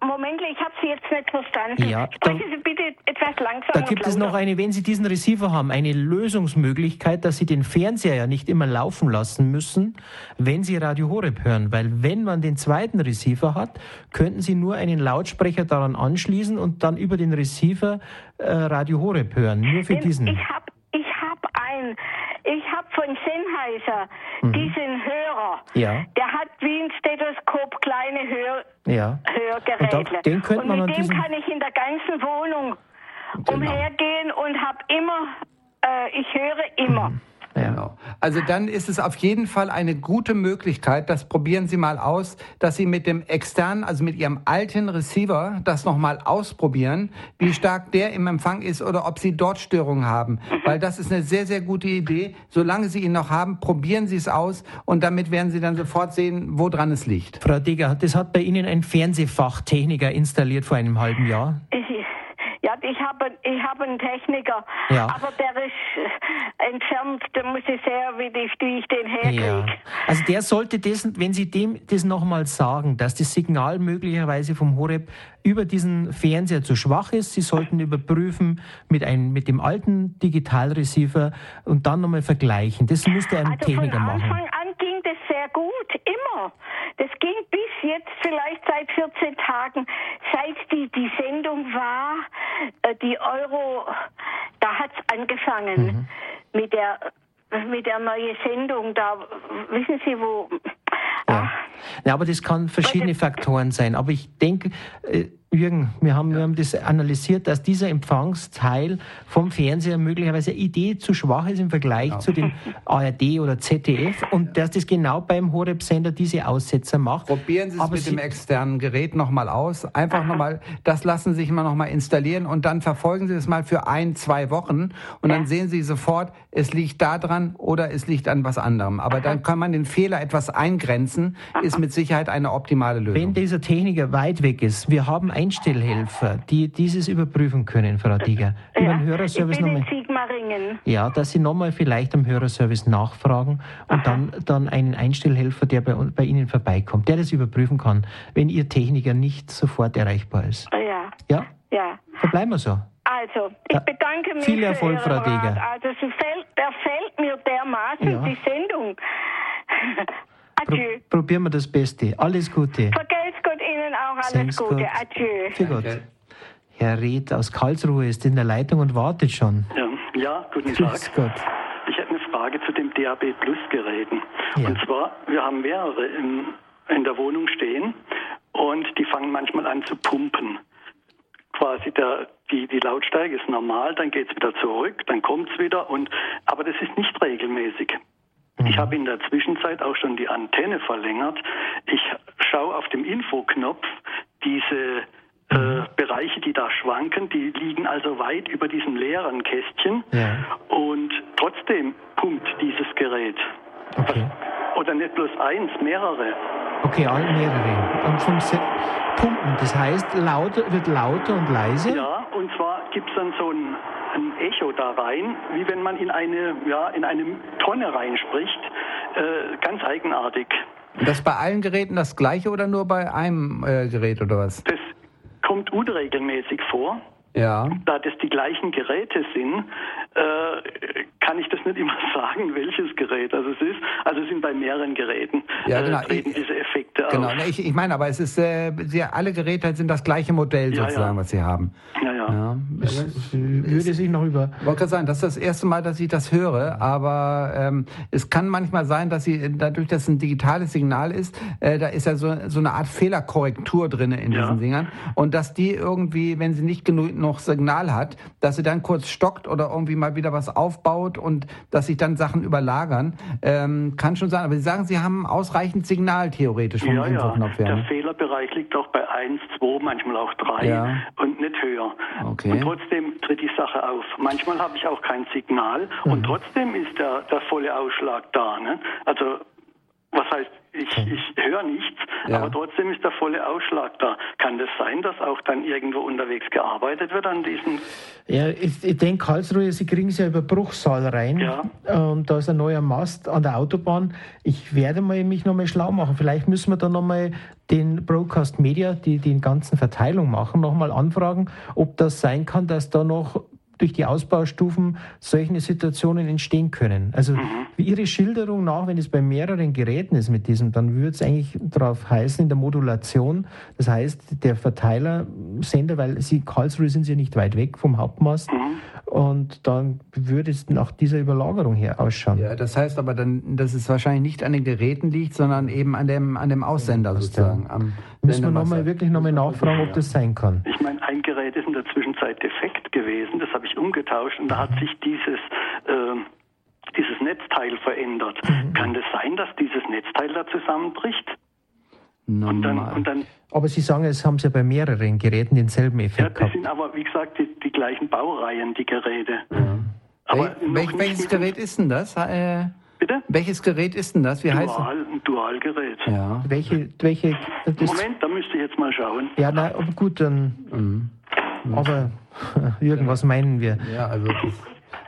Moment, ich habe Sie jetzt nicht verstanden. Ja, Sprechen Sie bitte etwas langsamer. Da gibt es noch eine, wenn Sie diesen Receiver haben, eine Lösungsmöglichkeit, dass Sie den Fernseher ja nicht immer laufen lassen müssen, wenn Sie Radio Horeb hören. Weil wenn man den zweiten Receiver hat, könnten Sie nur einen Lautsprecher daran anschließen und dann über den Receiver äh, Radio Horeb hören. Nur für Denn diesen. Ich habe ich hab ein ich Sennheiser mhm. diesen Hörer. Ja. Der hat wie ein Stethoskop kleine Hör ja. Hörgeräte. Und, da, den könnte man und mit dem kann ich in der ganzen Wohnung genau. umhergehen und habe immer, äh, ich höre immer. Mhm. Genau. Also dann ist es auf jeden Fall eine gute Möglichkeit, das probieren Sie mal aus, dass Sie mit dem externen, also mit Ihrem alten Receiver das nochmal ausprobieren, wie stark der im Empfang ist oder ob Sie dort Störungen haben. Weil das ist eine sehr, sehr gute Idee. Solange Sie ihn noch haben, probieren Sie es aus und damit werden Sie dann sofort sehen, woran es liegt. Frau Digger, das hat bei Ihnen ein Fernsehfachtechniker installiert vor einem halben Jahr? Ja, ich habe ich hab einen Techniker, ja. aber der ist äh, entfernt, da muss ich sehen, wie, die, wie ich den herkriege. Ja. Also der sollte das, wenn Sie dem das nochmal sagen, dass das Signal möglicherweise vom Horeb über diesen Fernseher zu schwach ist, Sie sollten überprüfen mit, einem, mit dem alten Digitalreceiver und dann nochmal vergleichen. Das müsste ein also Techniker machen. Anfang an ging das sehr gut, immer. Das ging bis jetzt vielleicht seit 14 Tagen, seit die, die Sendung war, äh, die Euro, da hat es angefangen mhm. mit der mit der neuen Sendung. Da wissen Sie wo. Ja. ja, aber das kann verschiedene Faktoren sein. Aber ich denke, äh, Jürgen, wir haben, wir haben das analysiert, dass dieser Empfangsteil vom Fernseher möglicherweise Idee zu schwach ist im Vergleich ja. zu den ARD oder ZDF und dass das genau beim Horeb-Sender diese Aussetzer macht. Probieren Sie es Aber mit Sie dem externen Gerät nochmal aus. Einfach nochmal, das lassen Sie sich mal nochmal installieren und dann verfolgen Sie es mal für ein, zwei Wochen und dann sehen Sie sofort, es liegt da dran oder es liegt an was anderem. Aber dann kann man den Fehler etwas eingrenzen, ist mit Sicherheit eine optimale Lösung. Wenn dieser Techniker weit weg ist, wir haben Einstellhelfer, die dieses überprüfen können, Frau Dieger. Über Ja, den Hörerservice nochmal. Ja, dass Sie nochmal vielleicht am Hörerservice nachfragen und dann, dann einen Einstellhelfer, der bei, bei Ihnen vorbeikommt, der das überprüfen kann, wenn Ihr Techniker nicht sofort erreichbar ist. Ja, Ja, ja. verbleiben wir so. Also, ich Ja, bedanke mich viel Erfolg, Frau. Deger. Also, sie fällt, der fällt mir dermaßen, Ja. die Sendung. <laughs> Pro Adieu. probieren wir das Beste. Alles Gute. Auch alles Gute. gut. Adieu. Für Gott. Herr Reth aus Karlsruhe ist in der Leitung und wartet schon. Ja, ja guten Tag. Grüß Gott. Ich hätte eine Frage zu den DAB Plus Geräten. Ja. Und zwar, wir haben mehrere in, in der Wohnung stehen und die fangen manchmal an zu pumpen. Quasi der, die, die Lautstärke ist normal, dann geht es wieder zurück, dann kommt es wieder und aber das ist nicht regelmäßig. Ich habe in der Zwischenzeit auch schon die Antenne verlängert. Ich schaue auf dem Infoknopf diese äh, Bereiche, die da schwanken, die liegen also weit über diesem leeren Kästchen. Ja. Und trotzdem pumpt dieses Gerät. Okay. Oder nicht bloß eins, mehrere. Okay, all mehrere. Und vom Se Pumpen, das heißt, lauter, wird lauter und leiser? Ja, und zwar gibt es dann so ein, ein Echo da rein, wie wenn man in eine, ja, in eine Tonne reinspricht. Äh, ganz eigenartig. Das bei allen Geräten das gleiche oder nur bei einem äh, Gerät oder was? Das kommt unregelmäßig vor. Ja. Da das die gleichen Geräte sind, äh, kann ich das nicht immer <laughs> sagen, welches Gerät das ist. Also es sind bei mehreren Geräten Ja, genau. äh, treten Ich- diese Effekte Genau, auf. ne, ich, ich meine, aber es ist, äh, sie, alle Geräte sind das gleiche Modell Ja, sozusagen, ja. was sie haben. Ja, ja. Ja. Würde sich noch über. Ich wollte gerade sagen, das ist das erste Mal, dass ich das höre, aber ähm, es kann manchmal sein, dass sie, dadurch, dass es ein digitales Signal ist, äh, da ist ja so, so eine Art Fehlerkorrektur drin in Ja. diesen Dingern und dass die irgendwie, wenn sie nicht genug noch Signal hat, dass sie dann kurz stockt oder irgendwie mal wieder was aufbaut und dass sich dann Sachen überlagern, ähm, kann schon sein. Aber Sie sagen, Sie haben ausreichend Signal theoretisch vom Ja, ja. Infoknopf her. Der ne? Fehlerbereich liegt auch bei 1, 2, manchmal auch 3 Ja. und nicht höher. Okay. Und trotzdem tritt die Sache auf. Manchmal habe ich auch kein Signal Mhm. und trotzdem ist der, der volle Ausschlag da. Ne? Also, was heißt, ich, ich höre nichts, Ja. aber trotzdem ist der volle Ausschlag da. Kann das sein, dass auch dann irgendwo unterwegs gearbeitet wird an diesen? Ja, ich, ich denke, Karlsruhe, Sie kriegen es ja über Bruchsal rein. Ja. Und da ist ein neuer Mast an der Autobahn. Ich werde mal mich nochmal schlau machen. Vielleicht müssen wir da nochmal den Broadcast Media, die den ganzen Verteilung machen, nochmal anfragen, ob das sein kann, dass da noch durch die Ausbaustufen solche Situationen entstehen können. Also wie Ihre Schilderung nach, wenn es bei mehreren Geräten ist mit diesem, dann würde es eigentlich darauf heißen in der Modulation, das heißt der Verteilersender, weil Sie Karlsruhe sind Sie ja nicht weit weg vom Hauptmast und dann würde es nach dieser Überlagerung her ausschauen. Ja, das heißt aber dann, dass es wahrscheinlich nicht an den Geräten liegt, sondern eben an dem, an dem Aussender sozusagen. Am Müssen wir nochmal wirklich nochmal nachfragen, ob das sein kann. Ich meine, ein Gerät ist in der Zwischenzeit defekt gewesen, das habe ich umgetauscht und da hat sich dieses, ähm, dieses Netzteil verändert. Kann das sein, dass dieses Netzteil da zusammenbricht? Und dann, Normal. und dann Aber Sie sagen, es haben Sie ja bei mehreren Geräten denselben ja, Effekt das gehabt. sind aber, wie gesagt, die, die gleichen Baureihen, die Geräte. Aber Wel noch welch, welches Gerät ist denn das? Äh, Bitte? welches Gerät ist denn das? Wie heißt Dual, ein Dualgerät. es? Ja. Welche, welche, Moment, da müsste ich jetzt mal schauen. ja, na, aber gut, dann, Mhm. aber <laughs> irgendwas meinen wir. Ja, also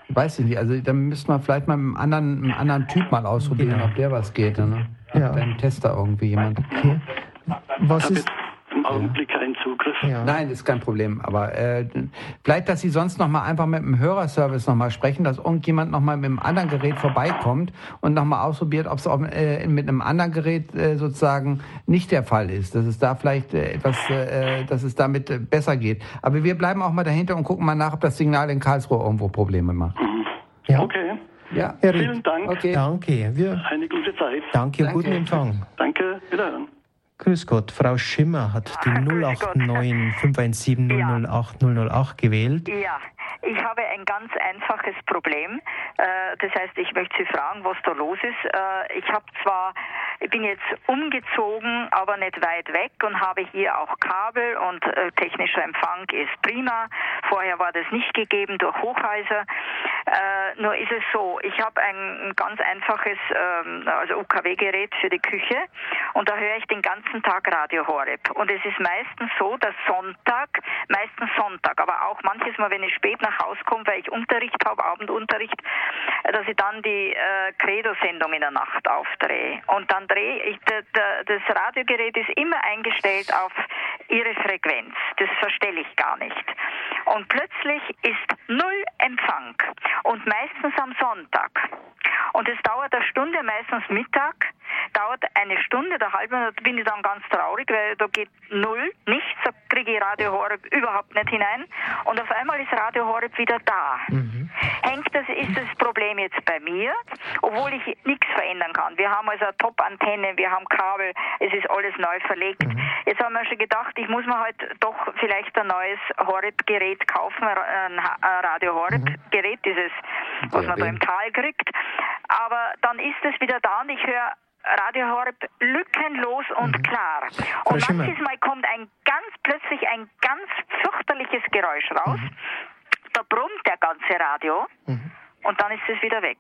weiß ich nicht. Also dann müsste man vielleicht mal mit einem anderen, einem anderen Typ mal ausprobieren, Genau. ob der was geht. Ne? Ja. Beim Tester irgendwie jemand. Okay. Was Ich habe ist, im Augenblick keinen Zugriff. ja. Nein, ist kein Problem. Aber äh, vielleicht, dass Sie sonst noch mal einfach mit dem Hörerservice noch mal sprechen, dass irgendjemand noch mal mit einem anderen Gerät vorbeikommt und noch mal ausprobiert, ob es auch äh, mit einem anderen Gerät äh, sozusagen nicht der Fall ist. Dass es da vielleicht äh, etwas, äh, dass es damit äh, besser geht. Aber wir bleiben auch mal dahinter und gucken mal nach, ob das Signal in Karlsruhe irgendwo Probleme macht. ja. Okay, Ja. Herr Ried, vielen Dank. Okay. Danke. Wir, Eine gute Zeit. danke, Danke. guten Empfang. Danke, wiederhören. Grüß Gott, Frau Schimmer hat die Ach, grüß 089 517 008 008 gewählt. Ja, Ich habe ein ganz einfaches Problem. Äh, das heißt, ich möchte Sie fragen, was da los ist. Äh, ich habe zwar, ich bin jetzt umgezogen, aber nicht weit weg und habe hier auch Kabel und äh, technischer Empfang ist prima. Vorher war das nicht gegeben durch Hochhäuser. nur ist es so, ich habe ein ganz einfaches, ähm, also UKW-Gerät für die Küche und da höre ich den ganzen Tag Radio Horeb. Und es ist meistens so, dass Sonntag, meistens Sonntag, aber auch manches Mal, wenn ich spät nach Hause komme, weil ich Unterricht habe, Abendunterricht, dass ich dann die äh, Credo-Sendung in der Nacht aufdrehe. Und dann drehe ich, das Radiogerät ist immer eingestellt auf ihre Frequenz. Das verstelle ich gar nicht. Und plötzlich ist null Empfang. Und meistens am Sonntag. Und es dauert eine Stunde, meistens Mittag, dauert eine Stunde, der halbe, da bin ich dann ganz traurig, weil da geht null, nichts, da kriege ich Radio Horeb überhaupt nicht hinein. Und auf einmal ist Radio Horeb wieder da. Mhm. Hängt das, ist das Problem jetzt bei mir, obwohl ich nichts verändern kann. Wir haben also eine Top-Antenne, wir haben Kabel, es ist alles neu verlegt. Mhm. Jetzt haben wir schon gedacht, ich muss mir halt doch vielleicht ein neues Horeb-Gerät kaufen, ein Radio Horeb-Gerät, dieses, was man da im Tal kriegt. Aber dann ist es wieder da und ich höre Radio Horeb lückenlos und mhm. klar. Und manches Mal kommt ein ganz plötzlich ein ganz fürchterliches Geräusch raus. Mhm. Da brummt der ganze Radio. Mhm und dann ist es wieder weg.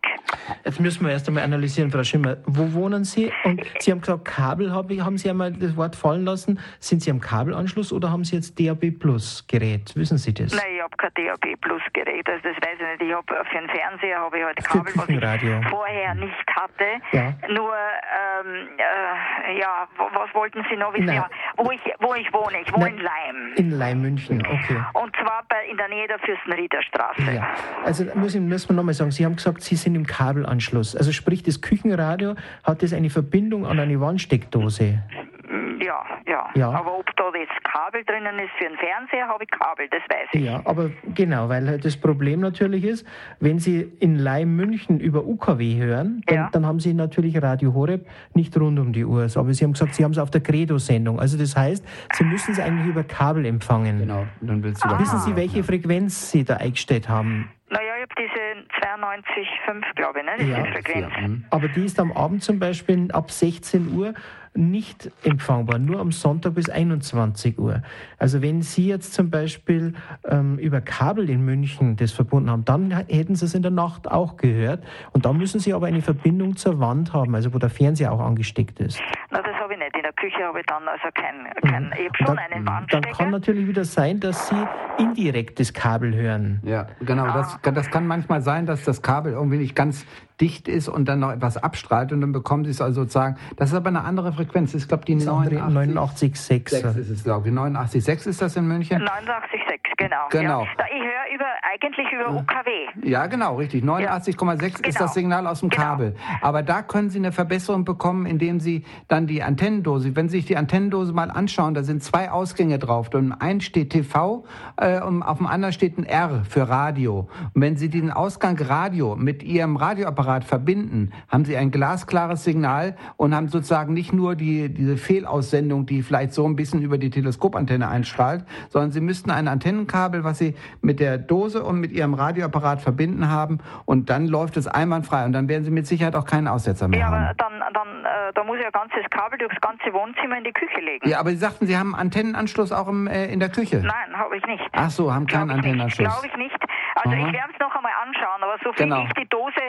Jetzt müssen wir erst einmal analysieren, Frau Schimmer. Wo wohnen Sie? Und Sie haben gesagt, Kabel, haben Sie einmal das Wort fallen lassen. Sind Sie am Kabelanschluss oder haben Sie jetzt DAB Plus Gerät? Wissen Sie das? Nein, ich habe kein DAB Plus Gerät. Also das weiß ich nicht. Ich habe für den Fernseher habe ich halt Kabel, was ich vorher nicht hatte. Ja. Nur, ähm, äh, ja, was wollten Sie noch wissen? Ja, wo, ich, wo ich wohne. Ich wohne Nein. in Leim. In Leim, München, okay. Und zwar bei, in der Nähe der Fürstenriederstraße. Ja. Also müssen, müssen wir nochmal mal sagen, Sie haben gesagt, Sie sind im Kabelanschluss. Also sprich, das Küchenradio hat das eine Verbindung an eine Wandsteckdose? Ja, ja, ja. Aber ob da jetzt Kabel drinnen ist für einen Fernseher, habe ich Kabel, das weiß ich. Ja, aber genau, weil halt das Problem natürlich ist, wenn Sie in Leim München über UKW hören, dann, ja. dann, haben Sie natürlich Radio Horeb nicht rund um die Uhr. Aber Sie haben gesagt, Sie haben es auf der Credo-Sendung. Also das heißt, Sie müssen es eigentlich über Kabel empfangen. Genau, dann will Sie Wissen Sie, welche Frequenz Sie da eingestellt haben? Naja, ich habe diese 92,5, glaube ich, ne? Das ja, Frequenz. Ja. Mhm. Aber die ist am Abend zum Beispiel ab 16 Uhr nicht empfangbar, nur am Sonntag bis 21 Uhr. Also wenn Sie jetzt zum Beispiel ähm, über Kabel in München das verbunden haben, dann hätten Sie es in der Nacht auch gehört. Und dann müssen Sie aber eine Verbindung zur Wand haben, also wo der Fernseher auch angesteckt ist. Na, das habe ich nicht. In der Küche habe ich dann also kein, kein mhm. ich habe schon dann, einen Wandstecker. Dann kann natürlich wieder sein, dass Sie indirekt das Kabel hören. Ja, genau. Ah. Das, das kann manchmal sein, dass das Kabel irgendwie nicht ganz dicht ist und dann noch etwas abstrahlt und dann bekommen Sie es also sozusagen. Das ist aber eine andere Frequenz. Ich glaube, die 89,6 ist es, glaube ich. 89,6 ist das in München? 89,6, genau. Genau. Ja. Ich höre über, eigentlich über UKW. Ja, genau, richtig. 89,6 ja. ist das genau. Signal aus dem genau. Kabel. Aber da können Sie eine Verbesserung bekommen, indem Sie dann die Antennendose, wenn Sie sich die Antennendose mal anschauen, da sind zwei Ausgänge drauf. Und einen steht TV äh, und auf dem anderen steht ein R für Radio. Und wenn Sie den Ausgang Radio mit Ihrem Radioapparat Apparat verbinden, haben Sie ein glasklares Signal und haben sozusagen nicht nur die, diese Fehlaussendung, die vielleicht so ein bisschen über die Teleskopantenne einstrahlt, sondern Sie müssten ein Antennenkabel, was Sie mit der Dose und mit Ihrem Radioapparat verbinden haben und dann läuft es einwandfrei und dann werden Sie mit Sicherheit auch keinen Aussetzer mehr ja, haben. Ja, aber dann, dann äh, da muss ich ein ganzes Kabel durchs ganze Wohnzimmer in die Küche legen. Ja, aber Sie sagten, Sie haben einen Antennenanschluss auch im, äh, in der Küche. Nein, habe ich nicht. Ach so, haben keinen Antennenanschluss. Glaube ich nicht. Also Aha. ich werde es noch einmal anschauen, aber so viel genau. ich die Dose,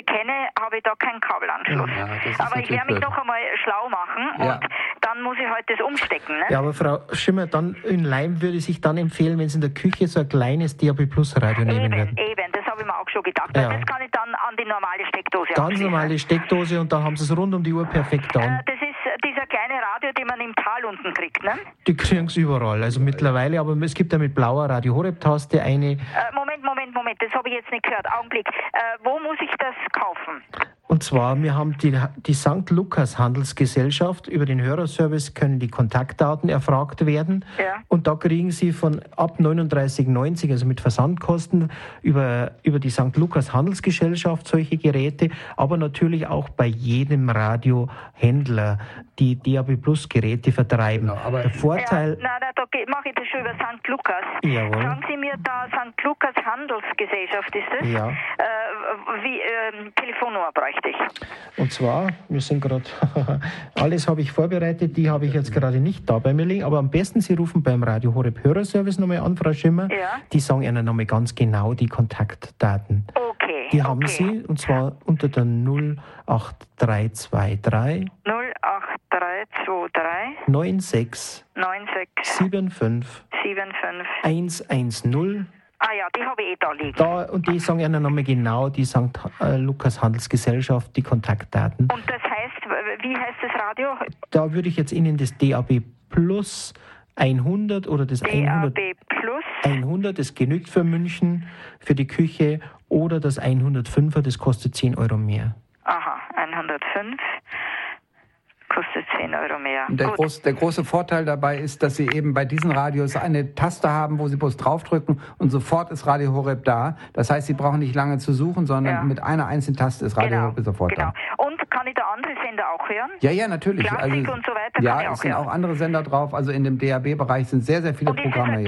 Ansteckdose kenne, habe ich da keinen Kabelanschluss. Ja, aber ich werde mich noch einmal schlau machen ja. und dann muss ich halt das umstecken. Ne? Ja, aber Frau Schimmer, dann in Leim würde sich dann empfehlen, wenn Sie in der Küche so ein kleines DAB Plus Radio nehmen eben, würden. Eben, das habe ich mir auch schon gedacht. Ja. Das kann ich dann an die normale Steckdose Ganz normale Steckdose und dann haben Sie es rund um die Uhr perfekt an. Äh, das ist dieser kleine Radio, den man im Tal unten kriegt, ne? Die kriegen es überall, also mittlerweile, aber es gibt ja mit blauer Radio Horeb-Taste eine. Äh, Moment, Moment, Moment, das habe ich jetzt nicht gehört. Augenblick. Äh, wo muss ich das kaufen? Und zwar, wir haben die, die St. Lukas Handelsgesellschaft. Über den Hörerservice können die Kontaktdaten erfragt werden. Ja. Und da kriegen Sie von ab 39,90, also mit Versandkosten, über, über die St. Lukas Handelsgesellschaft solche Geräte, aber natürlich auch bei jedem Radiohändler, die DAB Plus Geräte vertreiben. Genau, aber- Der Vorteil, Ja, nein, nein, da mache ich das schon über St. Lukas. Jawohl. Sagen Sie mir da, St. Lukas Handelsgesellschaft ist das? Ja. Äh, wie, ähm, Telefonnummer bräuchte ich. Und zwar, wir sind gerade, <laughs> alles habe ich vorbereitet, die habe ich jetzt gerade nicht da bei mir liegen, aber am besten Sie rufen beim Radio Horeb Hörerservice nochmal an, Frau Schimmer. Ja. Die sagen Ihnen nochmal ganz genau die Kontaktdaten. Okay. Die haben okay. Sie, und zwar unter der 08323 08323 96 96 75 75. 110. Ah ja, die habe ich eh da liegen. Da, und die sagen Ihnen nochmal genau, die St. äh, Lukas Handelsgesellschaft, die Kontaktdaten. Und das heißt, wie heißt das Radio? Da würde ich jetzt Ihnen das DAB Plus 100 oder das 100 DAB Plus. 100, das genügt für München, für die Küche, oder das 105er, das kostet 10 Euro mehr. Aha, 105. Kostet 10 Euro mehr. Der, Gut. groß, der große Vorteil dabei ist, dass Sie eben bei diesen Radios eine Taste haben, wo Sie bloß draufdrücken und sofort ist Radio Horeb da. Das heißt, Sie brauchen nicht lange zu suchen, sondern Ja. mit einer einzigen Taste ist Radio Genau, Horeb sofort genau. da. Und kann ich da andere Sender auch hören? Ja, ja, natürlich. Klassik und so weiter kann ja, ich auch es sind hören. auch andere Sender drauf. Also in dem DAB-Bereich sind sehr, sehr viele Und ist das Programme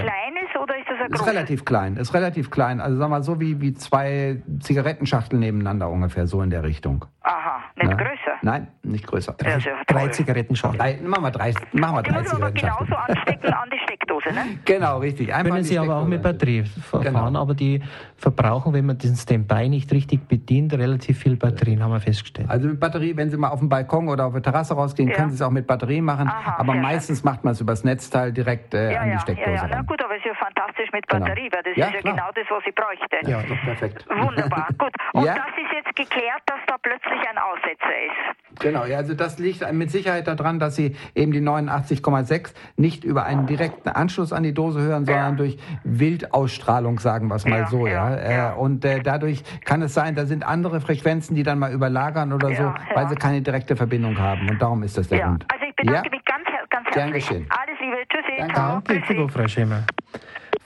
kleines oder ist relativ klein, ist relativ klein. Also sagen wir mal so wie, wie zwei Zigarettenschachteln nebeneinander ungefähr, so in der Richtung. Aha, nicht Ja? größer. Nein, nicht größer. Drei toll. Zigarettenschachteln. Drei, machen wir drei, machen wir Die drei muss man aber genauso anstecken an die Steckdose, ne? <laughs> Genau, richtig. Einfach Können Sie aber auch mit. Batterie verfahren, Genau. aber die verbrauchen, wenn man den Standby nicht richtig bedient, relativ viel Batterien, haben wir festgestellt. Also mit Batterie, wenn Sie mal auf den Balkon oder auf die Terrasse rausgehen, Ja. können Sie es auch mit Batterie machen. Aha, aber meistens macht man es übers Netzteil direkt äh, Ja, an die Steckdose ja, ja. Na gut, aber es ist ja fantastisch mit Genau. Batterie, weil das Ja, ist ja klar. genau das, was ich bräuchte. Ja, Doch, perfekt. Wunderbar, gut. <laughs> Und Ja. das ist jetzt geklärt, dass da plötzlich ein Aussetzer ist. Genau, ja, also das liegt mit Sicherheit daran, dass Sie eben die 89,6 nicht über einen direkten Anschluss an die Dose hören, sondern Ja. durch Wildausstrahlung, sagen wir es mal Ja, so, ja. ja, ja. Äh, Und äh, dadurch kann es sein, da sind andere Frequenzen, die dann mal überlagern oder Ja, so, ja. weil sie keine direkte Verbindung haben. Und darum ist das der Ja. Grund. Also ich bedanke ja? mich ganz, ganz Gern herzlich. geschehen. Alles Liebe, tschüssi, Danke. ciao, Danke, Frau Schemmer.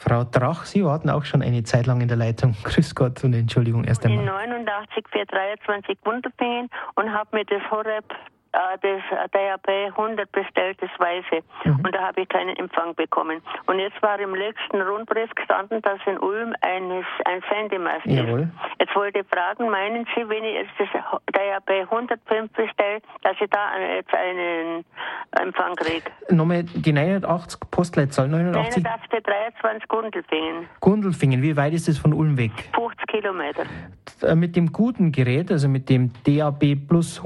Frau Drach, Sie warten auch schon eine Zeit lang in der Leitung. <laughs> Grüß Gott und Entschuldigung erst in einmal. 89 423 Wunderfingen und habe mir das Horeb, äh, das äh, DAB 100 bestellt, das Weiße. Mhm. Und da habe ich keinen Empfang bekommen. Und jetzt war im letzten Rundbrief gestanden, dass in Ulm eines, ein Sendemast Jawohl. ist. Jetzt wollte ich fragen, meinen Sie, wenn ich jetzt das DAB 105 bestelle, dass ich da jetzt einen Empfang kriege? Nochmal die 980 Postleitzahl, 89 89 23 Gundelfingen, Gundelfingen. Wie weit ist es von Ulm weg? 50 Kilometer. Äh, Mit dem guten Gerät, also mit dem DAB Plus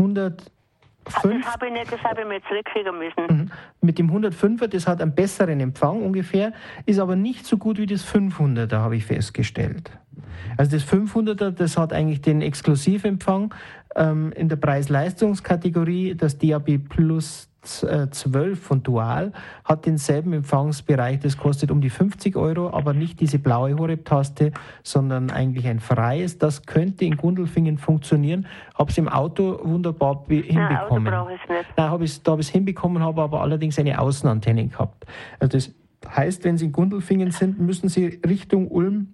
105, Das habe ich nicht, das habe ich mir zurückschicken müssen. Mhm. mit dem 105er, das hat einen besseren Empfang ungefähr, ist aber nicht so gut wie das 500er, habe ich festgestellt. Also das 500er, das hat eigentlich den Exklusivempfang ähm, in der Preis-Leistungskategorie. Das DAB Plus 12 von Dual hat denselben Empfangsbereich, das kostet um die 50 Euro, aber nicht diese blaue Horeb-Taste, sondern eigentlich ein freies. Das könnte in Gundelfingen funktionieren. Habe es im Auto wunderbar be- Nein, Auto hinbekommen. brauche ich nicht. Nein, hab ich's, da habe ich es hinbekommen, habe aber allerdings eine Außenantenne gehabt. Also das heißt, wenn Sie in Gundelfingen sind, müssen Sie Richtung Ulm.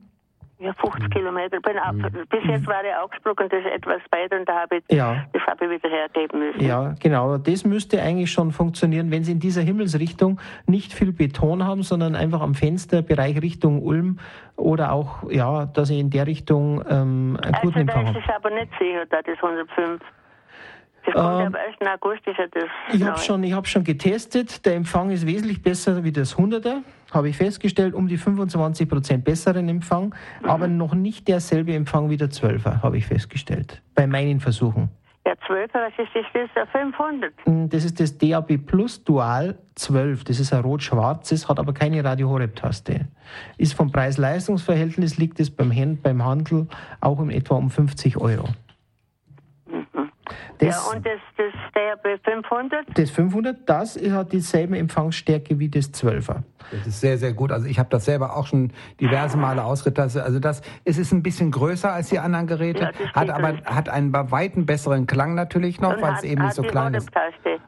Ja, 50 Kilometer. Bin ab, bis jetzt war ich Augsburg und das ist etwas weiter und da habe ich, Ja. das habe ich wieder hergeben müssen. Ja, genau. Das müsste eigentlich schon funktionieren, wenn Sie in dieser Himmelsrichtung nicht viel Beton haben, sondern einfach am Fensterbereich Richtung Ulm oder auch, ja, dass Sie in der Richtung ähm, einen guten Also Empfang ist haben. es aber nicht sicher, da das 105. Das kommt Ähm, am 1. August, ist ja das Ich habe schon, ich hab schon getestet. Der Empfang ist wesentlich besser wie das 100er. Habe ich festgestellt, um die 25 Prozent besseren Empfang, aber noch nicht derselbe Empfang wie der 12er, habe ich festgestellt. Bei meinen Versuchen. Ja, 12, was ist das? Das ist der 500. Mm, Das ist das DAB Plus Dual 12. Das ist ein rot-schwarzes, hat aber keine Radio Horeb-Taste. Ist vom Preis-Leistungs-Verhältnis liegt es beim, Handel auch in etwa um 50 Euro. Das, ja, und das, das DAB 500? Das 500, das hat dieselbe Empfangsstärke wie das 12er. Das ist sehr, sehr gut. Also ich habe das selber auch schon diverse Male ausgetestet. Also das, es ist ein bisschen größer als die anderen Geräte, ja, hat aber hat einen bei weitem besseren Klang natürlich noch, weil es eben nicht so klein ist.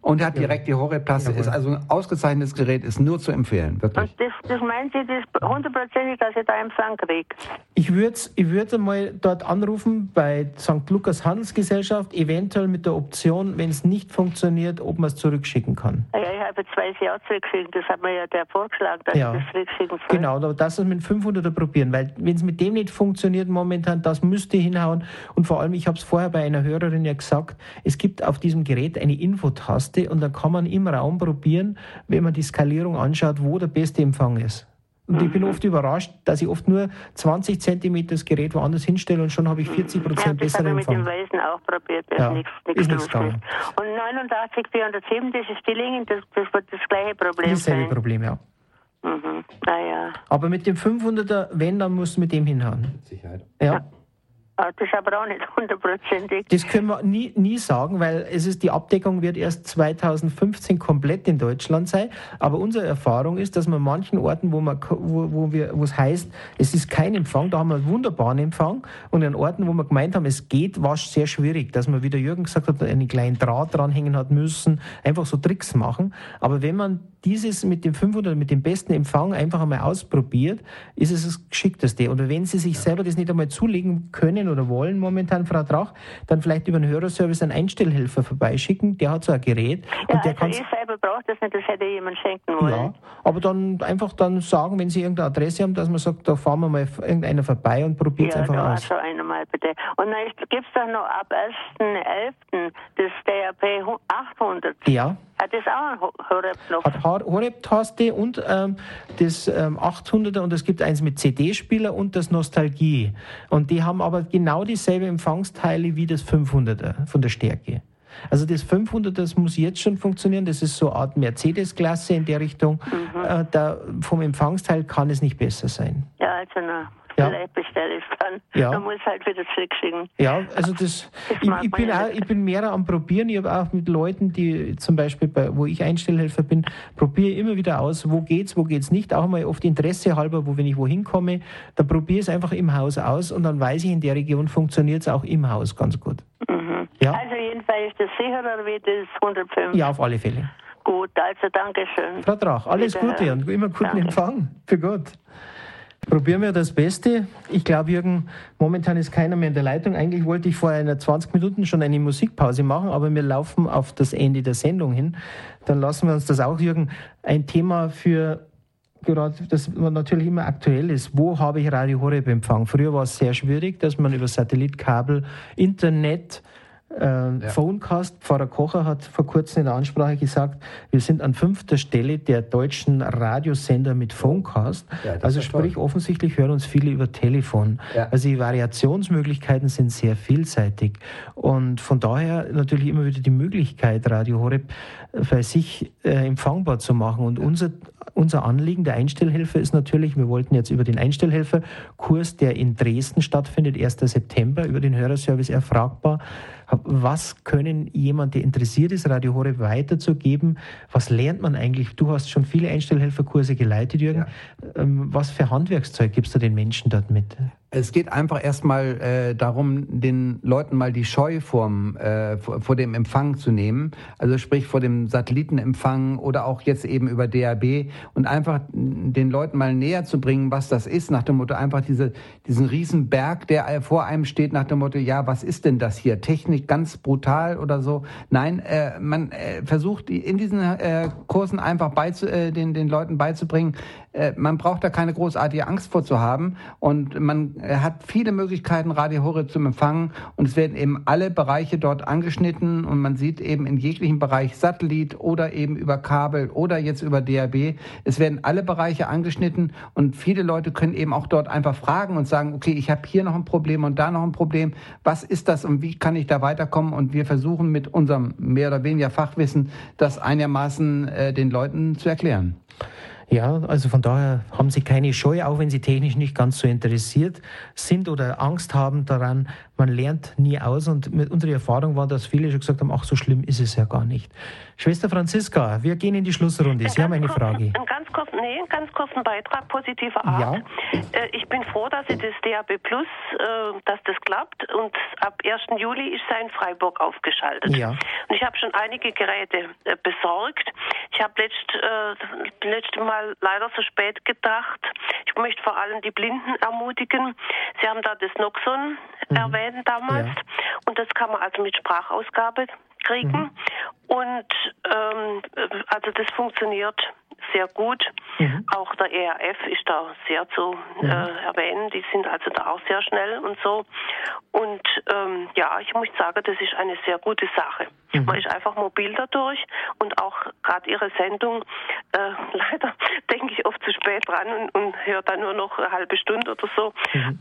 Und hat direkt die Horeb-Taste. Ist also ein ausgezeichnetes Gerät, ist nur zu empfehlen, wirklich. Und das, das meinen Sie, das hundertprozentig, dass ich da Empfang kriege? Ich würde ich würd mal dort anrufen bei St. Lukas Handelsgesellschaft, eventuell mit der Option, wenn es nicht funktioniert, ob man es zurückschicken kann. Ja, ich habe zwei Jahre zurückgeschickt, das hat mir ja der vorgeschlagen, dass ja. ich das zurückschicken soll. Genau, aber das mit 500er probieren, weil wenn es mit dem nicht funktioniert momentan, das müsste hinhauen. Und vor allem, ich habe es vorher bei einer Hörerin ja gesagt, es gibt auf diesem Gerät eine Infotaste und dann kann man im Raum probieren, wenn man die Skalierung anschaut, wo der beste Empfang ist. Und ich bin mhm. oft überrascht, dass ich oft nur 20 Zentimeter das Gerät woanders hinstelle und schon habe ich 40 Prozent ja, besseren Empfang. Das habe ich mit dem Weisen auch probiert. Das ja, nichts, nichts ist nichts gegangen. Und 89, 407, das ist Stillingen, das, das wird das gleiche Problem Dasselbe sein. Problem, ja. Mhm. Naja. Aber mit dem 500er, wenn, dann musst du mit dem hinhauen. Sicherheit. Ja. ja. Ah, das aber auch nicht <laughs> hundertprozentig. Das können wir nie, nie sagen, weil es ist, die Abdeckung wird erst 2015 komplett in Deutschland sein. Aber unsere Erfahrung ist, dass man manchen Orten, wo, man, wo, wo, wir, wo es heißt, es ist kein Empfang, da haben wir einen wunderbaren Empfang. Und an Orten, wo wir gemeint haben, es geht, war es sehr schwierig, dass man, wie der Jürgen gesagt hat, einen kleinen Draht dranhängen hat müssen, einfach so Tricks machen. Aber wenn man dieses mit dem 500, mit dem besten Empfang einfach einmal ausprobiert, ist es das Geschickteste. Oder wenn Sie sich ja. selber das nicht einmal zulegen können oder wollen momentan, Frau Drach, dann vielleicht über einen Hörerservice einen Einstellhelfer vorbeischicken. Der hat so ein Gerät. Ja, und der also ich selber brauche das nicht, das hätte jemand schenken wollen. Ja, aber dann einfach dann sagen, wenn Sie irgendeine Adresse haben, dass man sagt, da fahren wir mal irgendeiner vorbei und probiert es ja, einfach da aus. Ja, einer mal bitte. Und dann gibt es doch noch ab 1.11. das DRP 800. Ja. Hat das auch einen Horeb-Knopf? Hat Horeb-Taste und ähm, das ähm, 800er und es gibt eins mit CD-Spieler und das Nostalgie. Und die haben aber genau dieselbe Empfangsteile wie das 500er von der Stärke. Also das 500, das muss jetzt schon funktionieren. Das ist so eine Art Mercedes-Klasse in der Richtung. Mhm. Äh, da, vom Empfangsteil kann es nicht besser sein. Ja, also na, ja. bestelle ich dann. Ja. Man muss halt wieder zurückschicken. Ja, also das, das ich, ich, bin auch, ich bin mehr am Probieren. Ich habe auch mit Leuten, die zum Beispiel, bei, wo ich Einstellhelfer bin, probiere immer wieder aus, wo geht's, wo geht's nicht. Auch mal oft Interesse halber, wo wenn ich wohin komme, dann probiere ich es einfach im Haus aus und dann weiß ich, in der Region funktioniert es auch im Haus ganz gut. Mhm. Ja? Also jedenfalls ist das sicherer wie das 105. Ja, auf alle Fälle. Gut, also danke schön. Frau Drach, alles Gute und immer guten danke. Empfang. Für gut. Probieren wir das Beste. Ich glaube, Jürgen, momentan ist keiner mehr in der Leitung. Eigentlich wollte ich vor einer 20 Minuten schon eine Musikpause machen, aber wir laufen auf das Ende der Sendung hin. Dann lassen wir uns das auch, Jürgen, ein Thema für gerade, das natürlich immer aktuell ist. Wo habe ich Radio Horeb Empfang? Früher war es sehr schwierig, dass man über Satellitkabel, Internet, äh, ja. Phonecast, Pfarrer Kocher hat vor kurzem in der Ansprache gesagt, wir sind an fünfter Stelle der deutschen Radiosender mit Phonecast. Ja, also sprich, toll. offensichtlich hören uns viele über Telefon. Ja. Also die Variationsmöglichkeiten sind sehr vielseitig. Und von daher natürlich immer wieder die Möglichkeit, Radio Horeb bei sich äh, empfangbar zu machen. Und unser, unser Anliegen der Einstellhelfer ist natürlich, wir wollten jetzt über den Einstellhelferkurs, der in Dresden stattfindet, 1. September, über den Hörerservice erfragbar was können jemand, der interessiert ist, Radio Horeb weiterzugeben? Was lernt man eigentlich? Du hast schon viele Einstellhelferkurse geleitet, Jürgen. Ja. Ähm, was für Handwerkszeug gibst du den Menschen dort mit? Es geht einfach erstmal äh, darum, den Leuten mal die Scheu vorm, äh, vor, vor, dem Empfang zu nehmen. Also sprich vor dem Satellitenempfang oder auch jetzt eben über DAB und einfach den Leuten mal näher zu bringen, was das ist, nach dem Motto einfach diese, diesen riesen Berg, der vor einem steht, nach dem Motto, ja, was ist denn das hier? Technik ganz brutal oder so. Nein, äh, man äh, versucht in diesen äh, Kursen einfach äh, den, den Leuten beizubringen, man braucht da keine großartige Angst vor zu haben und man äh, hat viele Möglichkeiten, Radio Horeb zu empfangen und es werden eben alle Bereiche dort angeschnitten und man sieht eben in jeglichem Bereich Satellit oder eben über Kabel oder jetzt über DAB. Es werden alle Bereiche angeschnitten und viele Leute können eben auch dort einfach fragen und sagen, okay, ich habe hier noch ein Problem und da noch ein Problem. Was ist das und wie kann ich da weiterkommen? Und wir versuchen mit unserem mehr oder weniger Fachwissen das einigermaßen äh, den Leuten zu erklären. Ja, also von daher haben Sie keine Scheu, auch wenn Sie technisch nicht ganz so interessiert sind oder Angst haben daran, man lernt nie aus und mit unserer Erfahrung war, dass viele schon gesagt haben, ach, so schlimm ist es ja gar nicht. Schwester Franziska, wir gehen in die Schlussrunde. Sie haben eine kurzen, Frage. Einen ganz kurzen, nee, einen ganz kurzen Beitrag positiver Art. Ja. Äh, ich bin froh, dass Sie das DAB Plus, äh, dass das klappt und ab 1. Juli ist sein Freiburg aufgeschaltet. Ja. Und ich habe schon einige Geräte äh, besorgt. Ich habe letzt, äh, letzte Mal leider so spät gedacht. Ich möchte vor allem die Blinden ermutigen. Sie haben da das Noxon erwähnt damals Ja. und das kann man also mit Sprachausgabe kriegen. Und ähm, also das funktioniert sehr gut. Auch der ERF ist da sehr zu äh, erwähnen. Die sind also da auch sehr schnell und so. Und ähm, ja, ich muss sagen, das ist eine sehr gute Sache. Man ist einfach mobil dadurch und auch gerade Ihre Sendung, äh, <laughs> leider denke ich oft zu spät dran und, und höre dann nur noch eine halbe Stunde oder so.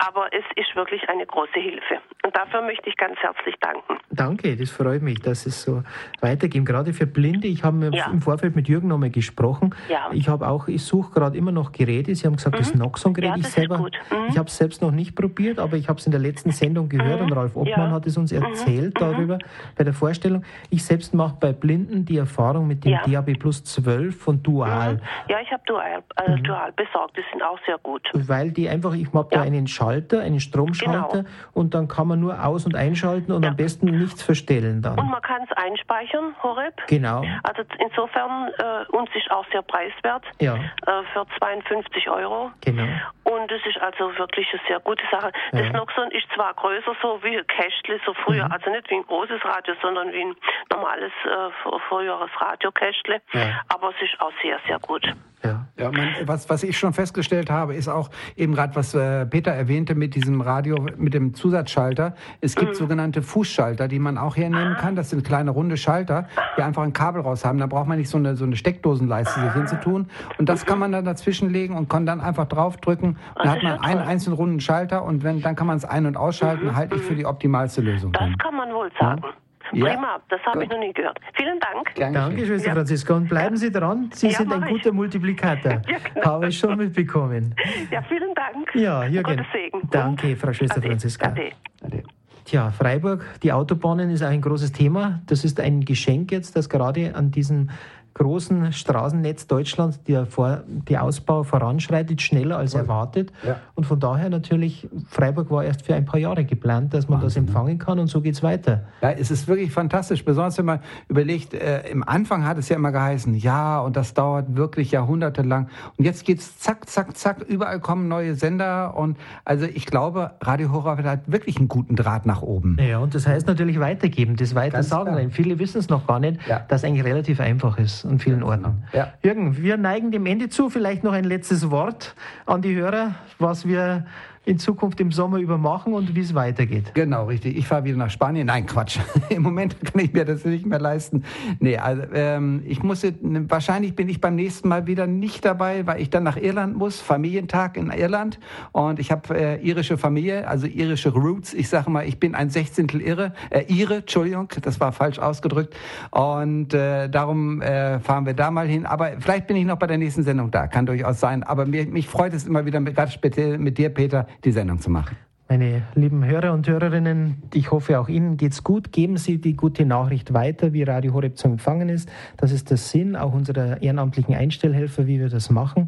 Aber es ist wirklich eine große Hilfe. Und dafür möchte ich ganz herzlich danken. Danke, das freut mich, dass es so weitergeht. Gerade für Blinde, ich habe Ja. im Vorfeld mit Jürgen nochmal gesprochen. Ja. Ich habe auch, ich suche gerade immer noch Geräte. Sie haben gesagt, das Noxon-Gerät. Ja, ich selber. Mhm. ich habe es selbst noch nicht probiert, aber ich habe es in der letzten Sendung gehört und Ralf Obmann. Mhm. hat es uns erzählt darüber bei der Vorstellung. Ich selbst mache bei Blinden die Erfahrung mit dem. DAB Plus 12 von Dual. Ja, ich habe Dual, äh, Dual besorgt. Die sind auch sehr gut. Weil die einfach, ich habe da einen Schalter, einen Stromschalter Genau. und dann kann man nur aus- und einschalten und am besten nichts verstellen dann. Und man kann es einspeichern, Horeb. Genau. Also insofern äh, uns ist auch sehr preiswert Ja. äh, für 52 Euro. Genau. Und es ist also wirklich eine sehr gute Sache. Das Ja. Noxon ist zwar größer, so wie ein Kästle, so früher, Mhm. also nicht wie ein großes Radio, sondern wie ein normales äh, fr- früheres Radiokästle, Ja. aber es ist auch sehr, sehr gut. Ja. Ja, man, was, was ich schon festgestellt habe, ist auch eben gerade, was äh, Peter erwähnte mit diesem Radio, mit dem Zusatzschalter. Es gibt sogenannte Fußschalter, die man auch hernehmen kann. Das sind kleine runde Schalter, die einfach ein Kabel raus haben. Da braucht man nicht so eine, so eine Steckdosenleiste sich hinzutun. Und das kann man dann dazwischen legen und kann dann einfach draufdrücken. Dann hat man einen einzelnen runden Schalter und wenn, dann kann man es ein- und ausschalten, halte ich für die optimalste Lösung. Das dann. kann man wohl sagen. Ja. Prima, das habe ich noch nie gehört. Vielen Dank. Gern Danke. Schwester Ja. Franziska. Und bleiben Sie dran. Sie Ja, sind ein mach ich. guter Multiplikator. <laughs> Ja, genau. Habe ich schon mitbekommen. Ja, vielen Dank. Ja, Jürgen. Gottes Segen. Danke, Frau Schwester Ade. Franziska. Ade. Ade. Tja, Freiburg, die Autobahnen ist auch ein großes Thema. Das ist ein Geschenk jetzt, dass gerade an diesem großen Straßennetz Deutschlands der, Vor der Ausbau voranschreitet, schneller als erwartet. Ja. Und von daher natürlich, Freiburg war erst für ein paar Jahre geplant, dass man das empfangen kann und so geht's weiter. Ja, es ist wirklich fantastisch. Besonders wenn man überlegt, äh, im Anfang hat es ja immer geheißen, ja, und das dauert wirklich jahrhundertelang. Und jetzt geht's zack, zack, zack, überall kommen neue Sender. Und also ich glaube, Radio Horror hat wirklich einen guten Draht nach oben. Ja, und das heißt natürlich weitergeben, das weiter sagen. viele wissen es noch gar nicht, Ja. dass eigentlich relativ einfach ist an vielen Orten. Ja. Jürgen, wir neigen dem Ende zu. Vielleicht noch ein letztes Wort an die Hörer, was wir in Zukunft im Sommer über machen und wie es weitergeht. Genau, richtig. Ich fahre wieder nach Spanien. Nein, Quatsch. <laughs> Im Moment kann ich mir das nicht mehr leisten. Nee, also ähm, ich muss jetzt, wahrscheinlich bin ich beim nächsten Mal wieder nicht dabei, weil ich dann nach Irland muss. Familientag in Irland. Und ich habe äh, irische Familie, also irische Roots. Ich sage mal, ich bin ein Sechzehntel Irre, äh, Ire, Entschuldigung, das war falsch ausgedrückt. Und äh, darum äh, fahren wir da mal hin. Aber vielleicht bin ich noch bei der nächsten Sendung da, kann durchaus sein. Aber mir, mich freut es immer wieder, gerade speziell mit dir, Peter, die Sendung zu machen. Meine lieben Hörer und Hörerinnen, ich hoffe auch Ihnen geht's gut. Geben Sie die gute Nachricht weiter, wie Radio Horeb zu empfangen ist. Das ist der Sinn auch unserer ehrenamtlichen Einstellhelfer, wie wir das machen.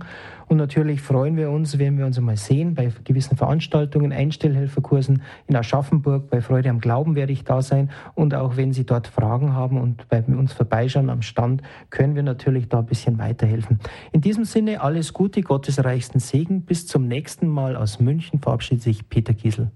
Und natürlich freuen wir uns, wenn wir uns einmal sehen bei gewissen Veranstaltungen, Einstellhelferkursen in Aschaffenburg. Bei Freude am Glauben werde ich da sein. Und auch wenn Sie dort Fragen haben und bei uns vorbeischauen am Stand, können wir natürlich da ein bisschen weiterhelfen. In diesem Sinne alles Gute, Gottes reichsten Segen. Bis zum nächsten Mal aus München verabschiedet sich Peter Kiesel.